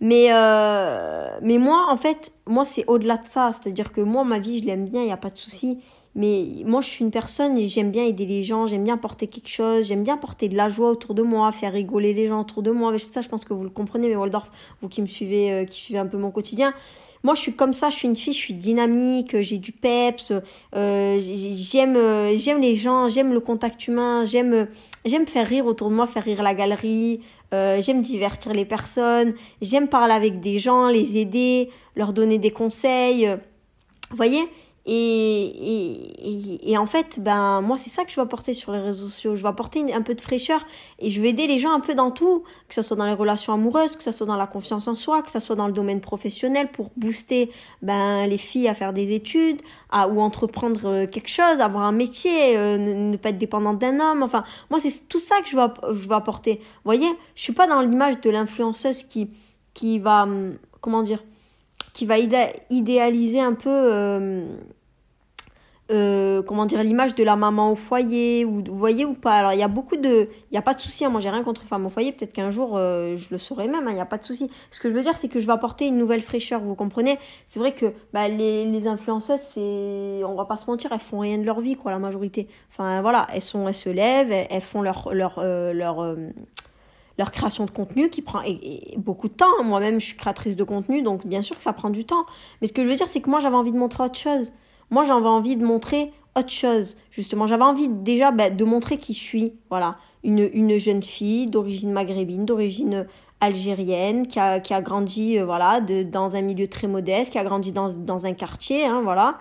Mais, euh, mais moi, en fait, moi, c'est au-delà de ça. C'est-à-dire que moi, ma vie, je l'aime bien, il n'y a pas de souci. Mais moi, je suis une personne et j'aime bien aider les gens, j'aime bien porter quelque chose, j'aime bien porter de la joie autour de moi, faire rigoler les gens autour de moi. Ça, je pense que vous le comprenez, mais Waldorf, vous qui me suivez, euh, qui suivez un peu mon quotidien, moi, je suis comme ça, je suis une fille, je suis dynamique, j'ai du peps, euh, j'aime, euh, j'aime les gens, j'aime le contact humain, j'aime, faire rire autour de moi, faire rire la galerie, euh, j'aime divertir les personnes, j'aime parler avec des gens, les aider, leur donner des conseils. Vous voyez? Et, et, et, en fait, ben, moi, c'est ça que je veux apporter sur les réseaux sociaux. Je veux apporter un peu de fraîcheur et je veux aider les gens un peu dans tout, que ce soit dans les relations amoureuses, que ce soit dans la confiance en soi, que ce soit dans le domaine professionnel pour booster ben, les filles à faire des études à, ou entreprendre euh, quelque chose, avoir un métier, euh, ne, pas être dépendante d'un homme. Enfin, moi, c'est tout ça que je veux, je veux apporter. Vous voyez, je suis pas dans l'image de l'influenceuse qui, qui va, hum, comment dire, qui va idéaliser un peu euh, euh, comment dire l'image de la maman au foyer ou vous voyez ou pas? Alors il y a beaucoup de il y a pas de souci hein. moi j'ai rien contre les femmes au foyer. Peut-être qu'un jour euh, je le saurai même hein. il n'y a pas de souci. Ce que je veux dire c'est que je vais apporter une nouvelle fraîcheur vous comprenez? C'est vrai que bah, les, les influenceuses c'est on va pas se mentir elles font rien de leur vie quoi la majorité. Enfin voilà elles sont elles se lèvent elles, font leur leur leur leur création de contenu qui prend beaucoup de temps. Moi-même, je suis créatrice de contenu, donc bien sûr que ça prend du temps. Mais ce que je veux dire, c'est que moi, j'avais envie de montrer autre chose. Moi, j'avais envie de montrer autre chose, justement. J'avais envie déjà bah, de montrer qui je suis. Voilà, une, une jeune fille d'origine maghrébine, d'origine algérienne, qui a, qui a grandi euh, voilà, de, dans un milieu très modeste, qui a grandi dans, dans un quartier, hein, voilà,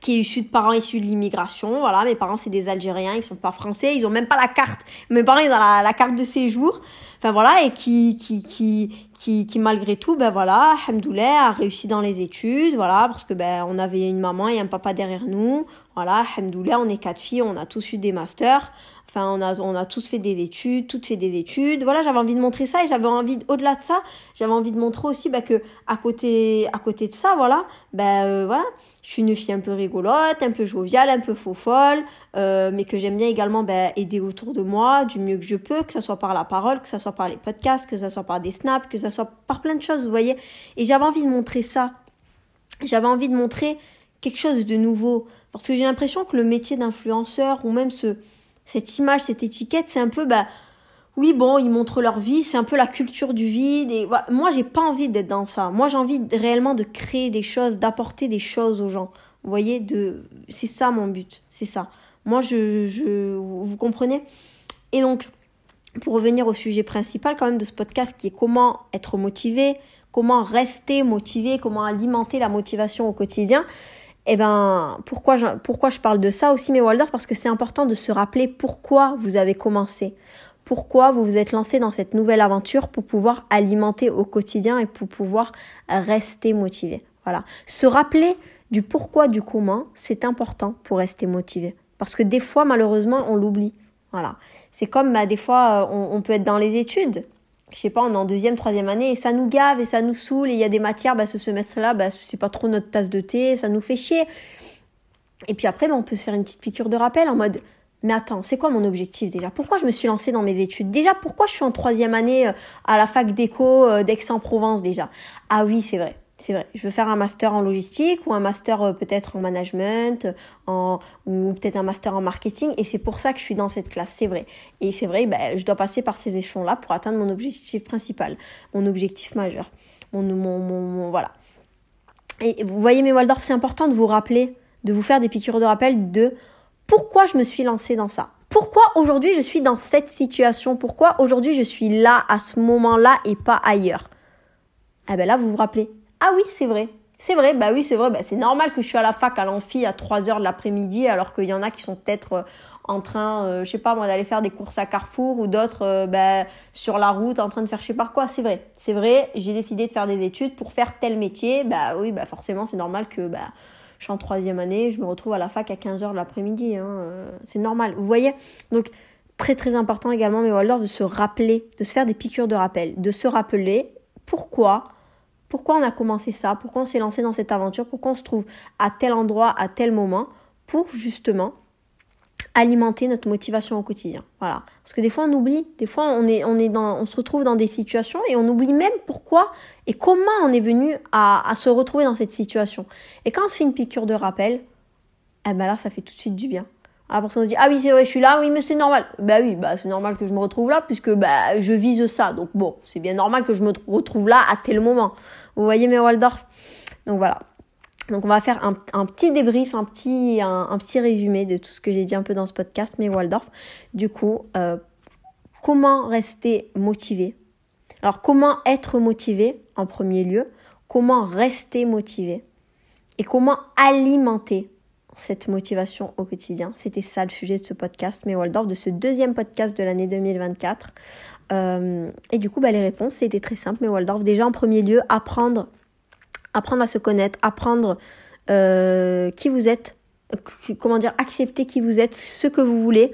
qui est issu de parents issus de l'immigration. Voilà, mes parents c'est des Algériens, ils sont pas français, ils ont même pas la carte. Mes parents ils ont la, carte de séjour. Enfin voilà, et qui qui qui qui, qui malgré tout, ben voilà, Hamdoulah a réussi dans les études, voilà, parce que ben on avait une maman et un papa derrière nous. Voilà, Hamdoulah, on est quatre filles, on a tous eu des masters. Enfin, on a, on a tous fait des études, toutes fait des études. Voilà, j'avais envie de montrer ça et j'avais envie, au-delà de ça, j'avais envie de montrer aussi bah, que à côté, à côté de ça, voilà, ben euh, voilà, je suis une fille un peu rigolote, un peu joviale, un peu faux folle, euh, mais que j'aime bien également bah, aider autour de moi du mieux que je peux, que ce soit par la parole, que ce soit par les podcasts, que ce soit par des snaps, que ce soit par plein de choses, vous voyez. Et j'avais envie de montrer ça. J'avais envie de montrer quelque chose de nouveau. Parce que j'ai l'impression que le métier d'influenceur ou même ce cette image, cette étiquette, c'est un peu, bah, oui, bon, ils montrent leur vie, c'est un peu la culture du vide. Et. Moi, j'ai pas envie d'être dans ça. Moi, j'ai envie réellement de créer des choses, d'apporter des choses aux gens. Vous voyez, c'est ça mon but, c'est ça. Moi, je, je, vous comprenez? Et donc, pour revenir au sujet principal quand même de ce podcast, qui est comment être motivé, comment rester motivé, comment alimenter la motivation au quotidien. Eh ben, pourquoi je, pourquoi je parle de ça aussi, mes Waldorf? Parce que c'est important de se rappeler pourquoi vous avez commencé. Pourquoi vous vous êtes lancé dans cette nouvelle aventure pour pouvoir alimenter au quotidien et pour pouvoir rester motivé. Voilà. Se rappeler du pourquoi, du comment, c'est important pour rester motivé. Parce que des fois, malheureusement, on l'oublie. Voilà. C'est comme bah, des fois, on, on peut être dans les études je sais pas, on est en deuxième, troisième année, et ça nous gave et ça nous saoule, et il y a des matières, bah, ce semestre-là, bah, c'est pas trop notre tasse de thé, ça nous fait chier. Et puis après, bah, on peut se faire une petite piqûre de rappel en mode, mais attends, c'est quoi mon objectif déjà? Pourquoi je me suis lancée dans mes études? Déjà, pourquoi je suis en troisième année euh, à la fac d'éco euh, d'Aix-en-Provence déjà? Ah oui, c'est vrai. C'est vrai, je veux faire un master en logistique ou un master euh, peut-être en management en, ou peut-être un master en marketing et c'est pour ça que je suis dans cette classe, c'est vrai. Et c'est vrai, ben, je dois passer par ces échelons-là pour atteindre mon objectif principal, mon objectif majeur. Mon, mon, mon, voilà. Et vous voyez mes Waldorf, c'est important de vous rappeler, de vous faire des piqûres de rappel de pourquoi je me suis lancée dans ça pourquoi aujourd'hui je suis dans cette situation? Pourquoi aujourd'hui je suis là à ce moment-là et pas ailleurs? Eh bien là, vous vous rappelez. Ah oui, c'est vrai. C'est vrai, bah oui, c'est vrai. Bah, c'est normal que je suis à la fac à l'amphi à 3 heures de l'après-midi alors qu'il y en a qui sont peut-être euh, en train, euh, je sais pas moi, d'aller faire des courses à Carrefour ou d'autres euh, bah, sur la route en train de faire je sais pas quoi. C'est vrai, c'est vrai. J'ai décidé de faire des études pour faire tel métier. Bah oui, bah forcément, c'est normal que bah, je suis en troisième année, je me retrouve à la fac à 15h de l'après-midi. Hein, euh, c'est normal. Vous voyez? Donc, très très important également, mais Waldorf, de se rappeler, de se faire des piqûres de rappel, de se rappeler pourquoi, pourquoi on a commencé ça, pourquoi on s'est lancé dans cette aventure, pourquoi on se trouve à tel endroit, à tel moment, pour justement alimenter notre motivation au quotidien? Voilà. Parce que des fois on oublie, des fois on est, on se retrouve dans des situations et on oublie même pourquoi et comment on est venu à, à se retrouver dans cette situation. Et quand on se fait une piqûre de rappel, eh ben là ça fait tout de suite du bien. Ah, parce qu'on dit ah oui c'est vrai je suis là oui mais c'est normal. Bah oui bah c'est normal que je me retrouve là puisque bah je vise ça. Donc bon c'est bien normal que je me retrouve là à tel moment. Vous voyez mes Waldorf? Donc voilà. Donc on va faire un, petit débrief, un petit, un, petit résumé de tout ce que j'ai dit un peu dans ce podcast, mais Waldorf. Du coup, euh, comment rester motivé? Alors comment être motivé en premier lieu? Comment rester motivé? Et comment alimenter cette motivation au quotidien C'était ça le sujet de ce podcast, mais Waldorf, de ce deuxième podcast de l'année 2024. Euh, et du coup, bah, les réponses, c'était très simple, mais Waldorf, déjà en premier lieu, apprendre à se connaître, apprendre euh, qui vous êtes, comment dire, accepter qui vous êtes, ce que vous voulez.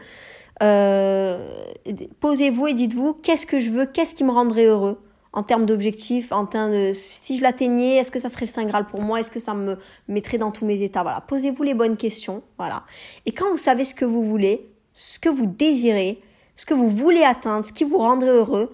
Euh, posez-vous et dites-vous qu'est-ce que je veux, qu'est-ce qui me rendrait heureux? En termes d'objectifs, en termes de si je l'atteignais, est-ce que ça serait le Saint Graal pour moi, est-ce que ça me mettrait dans tous mes états? Voilà, posez-vous les bonnes questions, voilà. Et quand vous savez ce que vous voulez, ce que vous désirez, ce que vous voulez atteindre, ce qui vous rendrait heureux,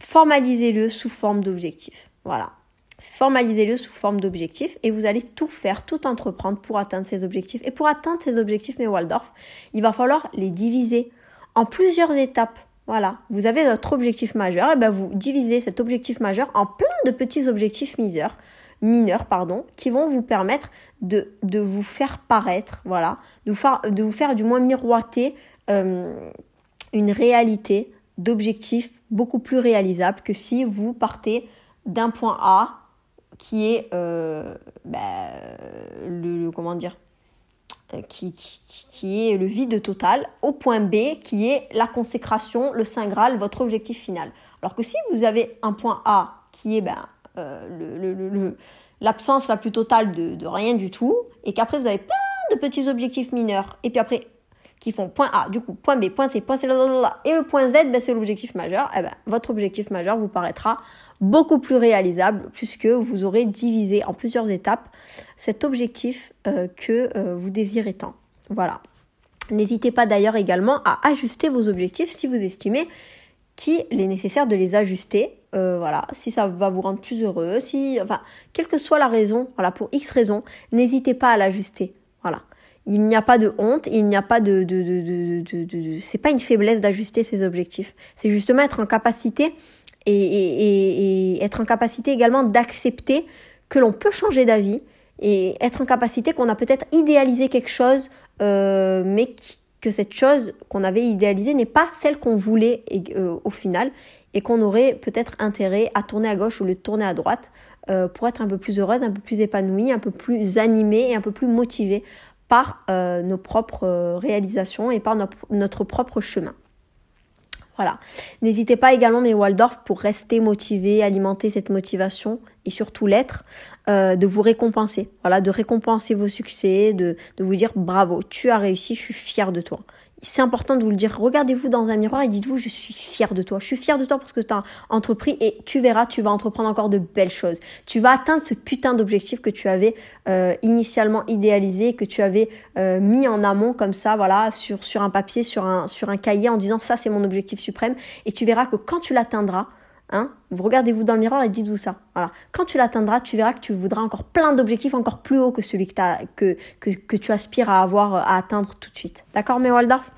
formalisez-le sous forme d'objectifs. Voilà. Formalisez-le sous forme d'objectifs et vous allez tout faire, tout entreprendre pour atteindre ces objectifs. Et pour atteindre ces objectifs, mes Waldorf, il va falloir les diviser en plusieurs étapes. Voilà, vous avez votre objectif majeur, et bien vous divisez cet objectif majeur en plein de petits objectifs mineurs, mineurs pardon, qui vont vous permettre de, de vous faire paraître, voilà, de vous faire, du moins miroiter euh, une réalité d'objectifs beaucoup plus réalisable que si vous partez d'un point A qui est euh, bah, le, comment dire euh, qui, qui, est le vide total, au point B qui est la consécration, le Saint Graal, votre objectif final. Alors que si vous avez un point A qui est ben, euh, l'absence la plus totale de, de, rien du tout, et qu'après vous avez plein de petits objectifs mineurs, et puis après qui font point A, du coup point B, point C, point C, et le point Z, ben, c'est l'objectif majeur, eh ben, votre objectif majeur vous paraîtra beaucoup plus réalisable puisque vous aurez divisé en plusieurs étapes cet objectif euh, que euh, vous désirez tant. Voilà. N'hésitez pas d'ailleurs également à ajuster vos objectifs si vous estimez qu'il est nécessaire de les ajuster. Euh, voilà, si ça va vous rendre plus heureux, si, enfin, quelle que soit la raison, voilà, pour X raison, n'hésitez pas à l'ajuster. Voilà. Il n'y a pas de honte, il n'y a pas de, de, de, de, c'est pas une faiblesse d'ajuster ses objectifs. C'est justement être en capacité et, être en capacité également d'accepter que l'on peut changer d'avis et être en capacité qu'on a peut-être idéalisé quelque chose, euh, mais que cette chose qu'on avait idéalisée n'est pas celle qu'on voulait euh, au final et qu'on aurait peut-être intérêt à tourner à gauche ou le tourner à droite euh, pour être un peu plus heureuse, un peu plus épanouie, un peu plus animée et un peu plus motivée par nos propres réalisations et par notre propre chemin. Voilà. N'hésitez pas également, mes Waldorf, pour rester motivé, alimenter cette motivation et surtout l'être, euh, de vous récompenser. Voilà, de récompenser vos succès, de, de vous dire bravo, tu as réussi, je suis fier de toi c'est important de vous le dire. Regardez-vous dans un miroir et dites-vous, je suis fière de toi. Je suis fière de toi parce que tu as entrepris et tu verras, tu vas entreprendre encore de belles choses. Tu vas atteindre ce putain d'objectif que tu avais euh, initialement idéalisé, que tu avais euh, mis en amont comme ça, voilà, sur, sur un papier, sur un, sur un cahier en disant ça c'est mon objectif suprême. Et tu verras que quand tu l'atteindras, Hein vous regardez-vous dans le miroir et dites-vous ça. Voilà. Quand tu l'atteindras, tu verras que tu voudras encore plein d'objectifs encore plus hauts que celui que, tu aspires à avoir, à atteindre tout de suite. D'accord, mes Waldorf?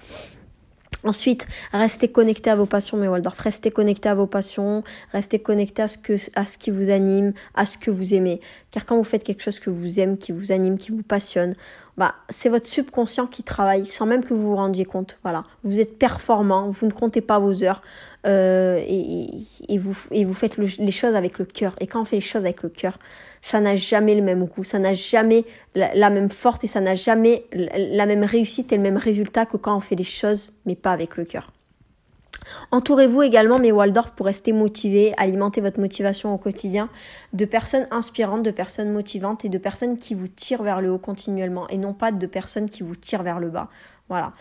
Ensuite, restez connecté à vos passions, mes Waldorf. Restez connecté à vos passions, restez connecté à ce, à ce qui vous anime, à ce que vous aimez. Car quand vous faites quelque chose que vous aimez, qui vous anime, qui vous passionne, bah, c'est votre subconscient qui travaille sans même que vous vous rendiez compte. Voilà, vous êtes performant, vous ne comptez pas vos heures euh, et, vous, faites les choses avec le cœur. Et quand on fait les choses avec le cœur, ça n'a jamais le même goût, ça n'a jamais la, la, même force et ça n'a jamais la même réussite et le même résultat que quand on fait les choses mais pas avec le cœur. Entourez-vous également, mes Waldorf, pour rester motivé, alimenter votre motivation au quotidien, de personnes inspirantes, de personnes motivantes et de personnes qui vous tirent vers le haut continuellement et non pas de personnes qui vous tirent vers le bas. Voilà.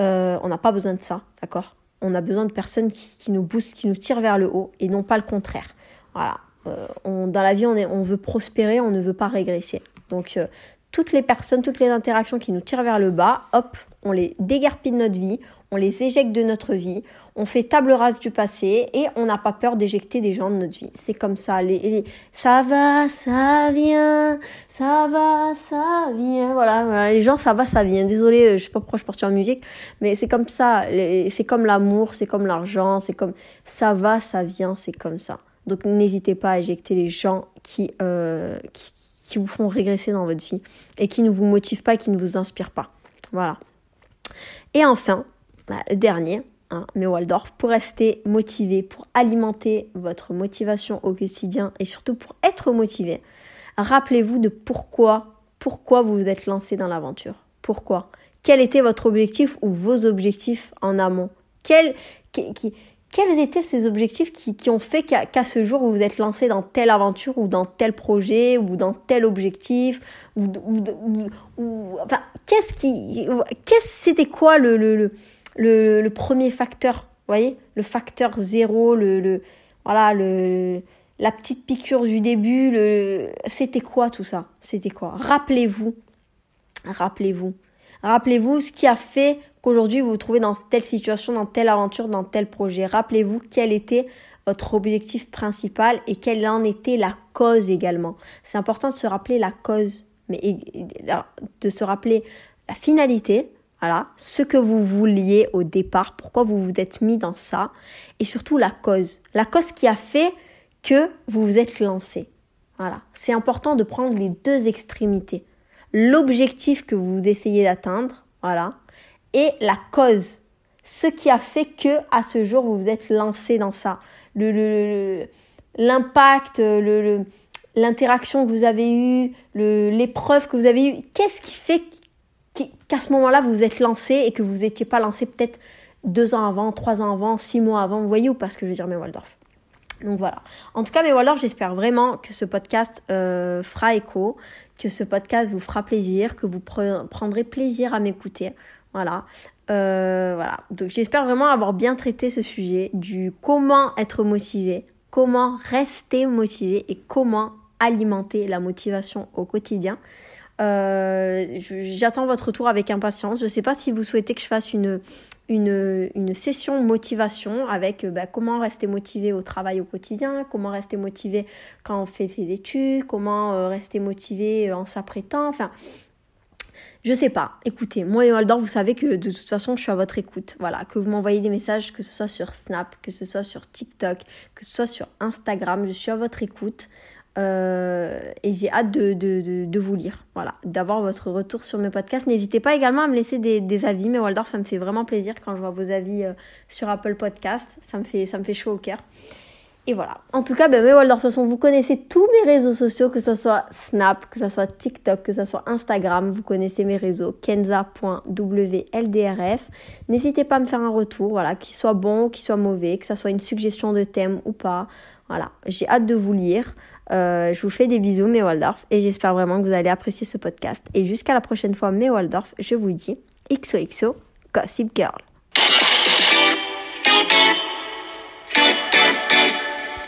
Euh, on n'a pas besoin de ça, d'accord? On a besoin de personnes qui, nous boostent, qui nous tirent vers le haut et non pas le contraire. Voilà. Euh, dans la vie, on veut prospérer, on ne veut pas régresser. Donc, euh, toutes les personnes, toutes les interactions qui nous tirent vers le bas, hop, on les dégarpille de notre vie, on les éjecte de notre vie, on fait table rase du passé et on n'a pas peur d'éjecter des gens de notre vie. C'est comme ça, les, ça va, ça vient, ça va, ça vient. Voilà, les gens, ça va, ça vient. Désolée, euh, je sais pas pourquoi je porte en musique, mais c'est comme ça. C'est comme l'amour, c'est comme l'argent, c'est comme ça va, ça vient, c'est comme ça. Donc n'hésitez pas à éjecter les gens qui, euh, qui, qui vous font régresser dans votre vie et qui ne vous motivent pas, qui ne vous inspirent pas. Voilà. Et enfin, bah, dernier, hein, mais Waldorf, pour rester motivé, pour alimenter votre motivation au quotidien et surtout pour être motivé, rappelez-vous de pourquoi, pourquoi vous vous êtes lancé dans l'aventure. Pourquoi? Quel était votre objectif ou vos objectifs en amont? Quel, quels étaient ces objectifs qui, ont fait qu'à ce jour vous vous êtes lancé dans telle aventure ou dans tel projet ou dans tel objectif ou, enfin qu'est-ce qui qu'est-ce c'était quoi le le, le, premier facteur vous voyez? Le facteur zéro le, le voilà le la petite piqûre du début le c'était quoi tout ça? C'était quoi? Rappelez-vous. Rappelez-vous. Rappelez-vous ce qui a fait qu'aujourd'hui vous vous trouvez dans telle situation, dans telle aventure, dans tel projet. Rappelez-vous quel était votre objectif principal et quelle en était la cause également. C'est important de se rappeler la cause, mais de se rappeler la finalité, voilà, ce que vous vouliez au départ, pourquoi vous vous êtes mis dans ça, et surtout la cause. La cause qui a fait que vous vous êtes lancé. Voilà, c'est important de prendre les deux extrémités. L'objectif que vous essayez d'atteindre, voilà, et la cause. Ce qui a fait que à ce jour vous vous êtes lancé dans ça. L'impact, le, l'interaction que vous avez eue, l'épreuve que vous avez eue. Qu'est-ce qui fait qu'à ce moment-là vous vous êtes lancé et que vous n'étiez pas lancé peut-être deux ans avant, trois ans avant, six mois avant, vous voyez ou pas ce que je veux dire, mes Waldorf? Donc voilà. En tout cas, mes Waldorf, j'espère vraiment que ce podcast euh, fera écho, que ce podcast vous fera plaisir, que vous prendrez plaisir à m'écouter. Voilà. Euh, voilà. Donc j'espère vraiment avoir bien traité ce sujet du comment être motivé, comment rester motivé et comment alimenter la motivation au quotidien. Euh, j'attends votre retour avec impatience. Je ne sais pas si vous souhaitez que je fasse une, une, session motivation avec bah, comment rester motivé au travail au quotidien, comment rester motivé quand on fait ses études, comment euh, rester motivé en s'apprêtant. Enfin, je sais pas. Écoutez, moi et Waldorf, vous savez que de toute façon, je suis à votre écoute. Voilà, que vous m'envoyez des messages, que ce soit sur Snap, que ce soit sur TikTok, que ce soit sur Instagram, je suis à votre écoute. Euh, et j'ai hâte de, de, de, vous lire, voilà, d'avoir votre retour sur mes podcasts. N'hésitez pas également à me laisser des, des, avis, mais Waldorf, ça me fait vraiment plaisir quand je vois vos avis euh, sur Apple Podcast. Ça me fait, ça me fait chaud au cœur. Et voilà. En tout cas, ben, de toute façon, vous connaissez tous mes réseaux sociaux, que ce soit Snap, que ce soit TikTok, que ce soit Instagram. Vous connaissez mes réseaux, kenza.wldrf. N'hésitez pas à me faire un retour, voilà, qu'il soit bon qu'il soit mauvais, que ce soit une suggestion de thème ou pas. Voilà, j'ai hâte de vous lire. Euh, je vous fais des bisous, mes Waldorf, et j'espère vraiment que vous allez apprécier ce podcast. Et jusqu'à la prochaine fois, mes Waldorf, je vous dis XOXO Gossip Girl.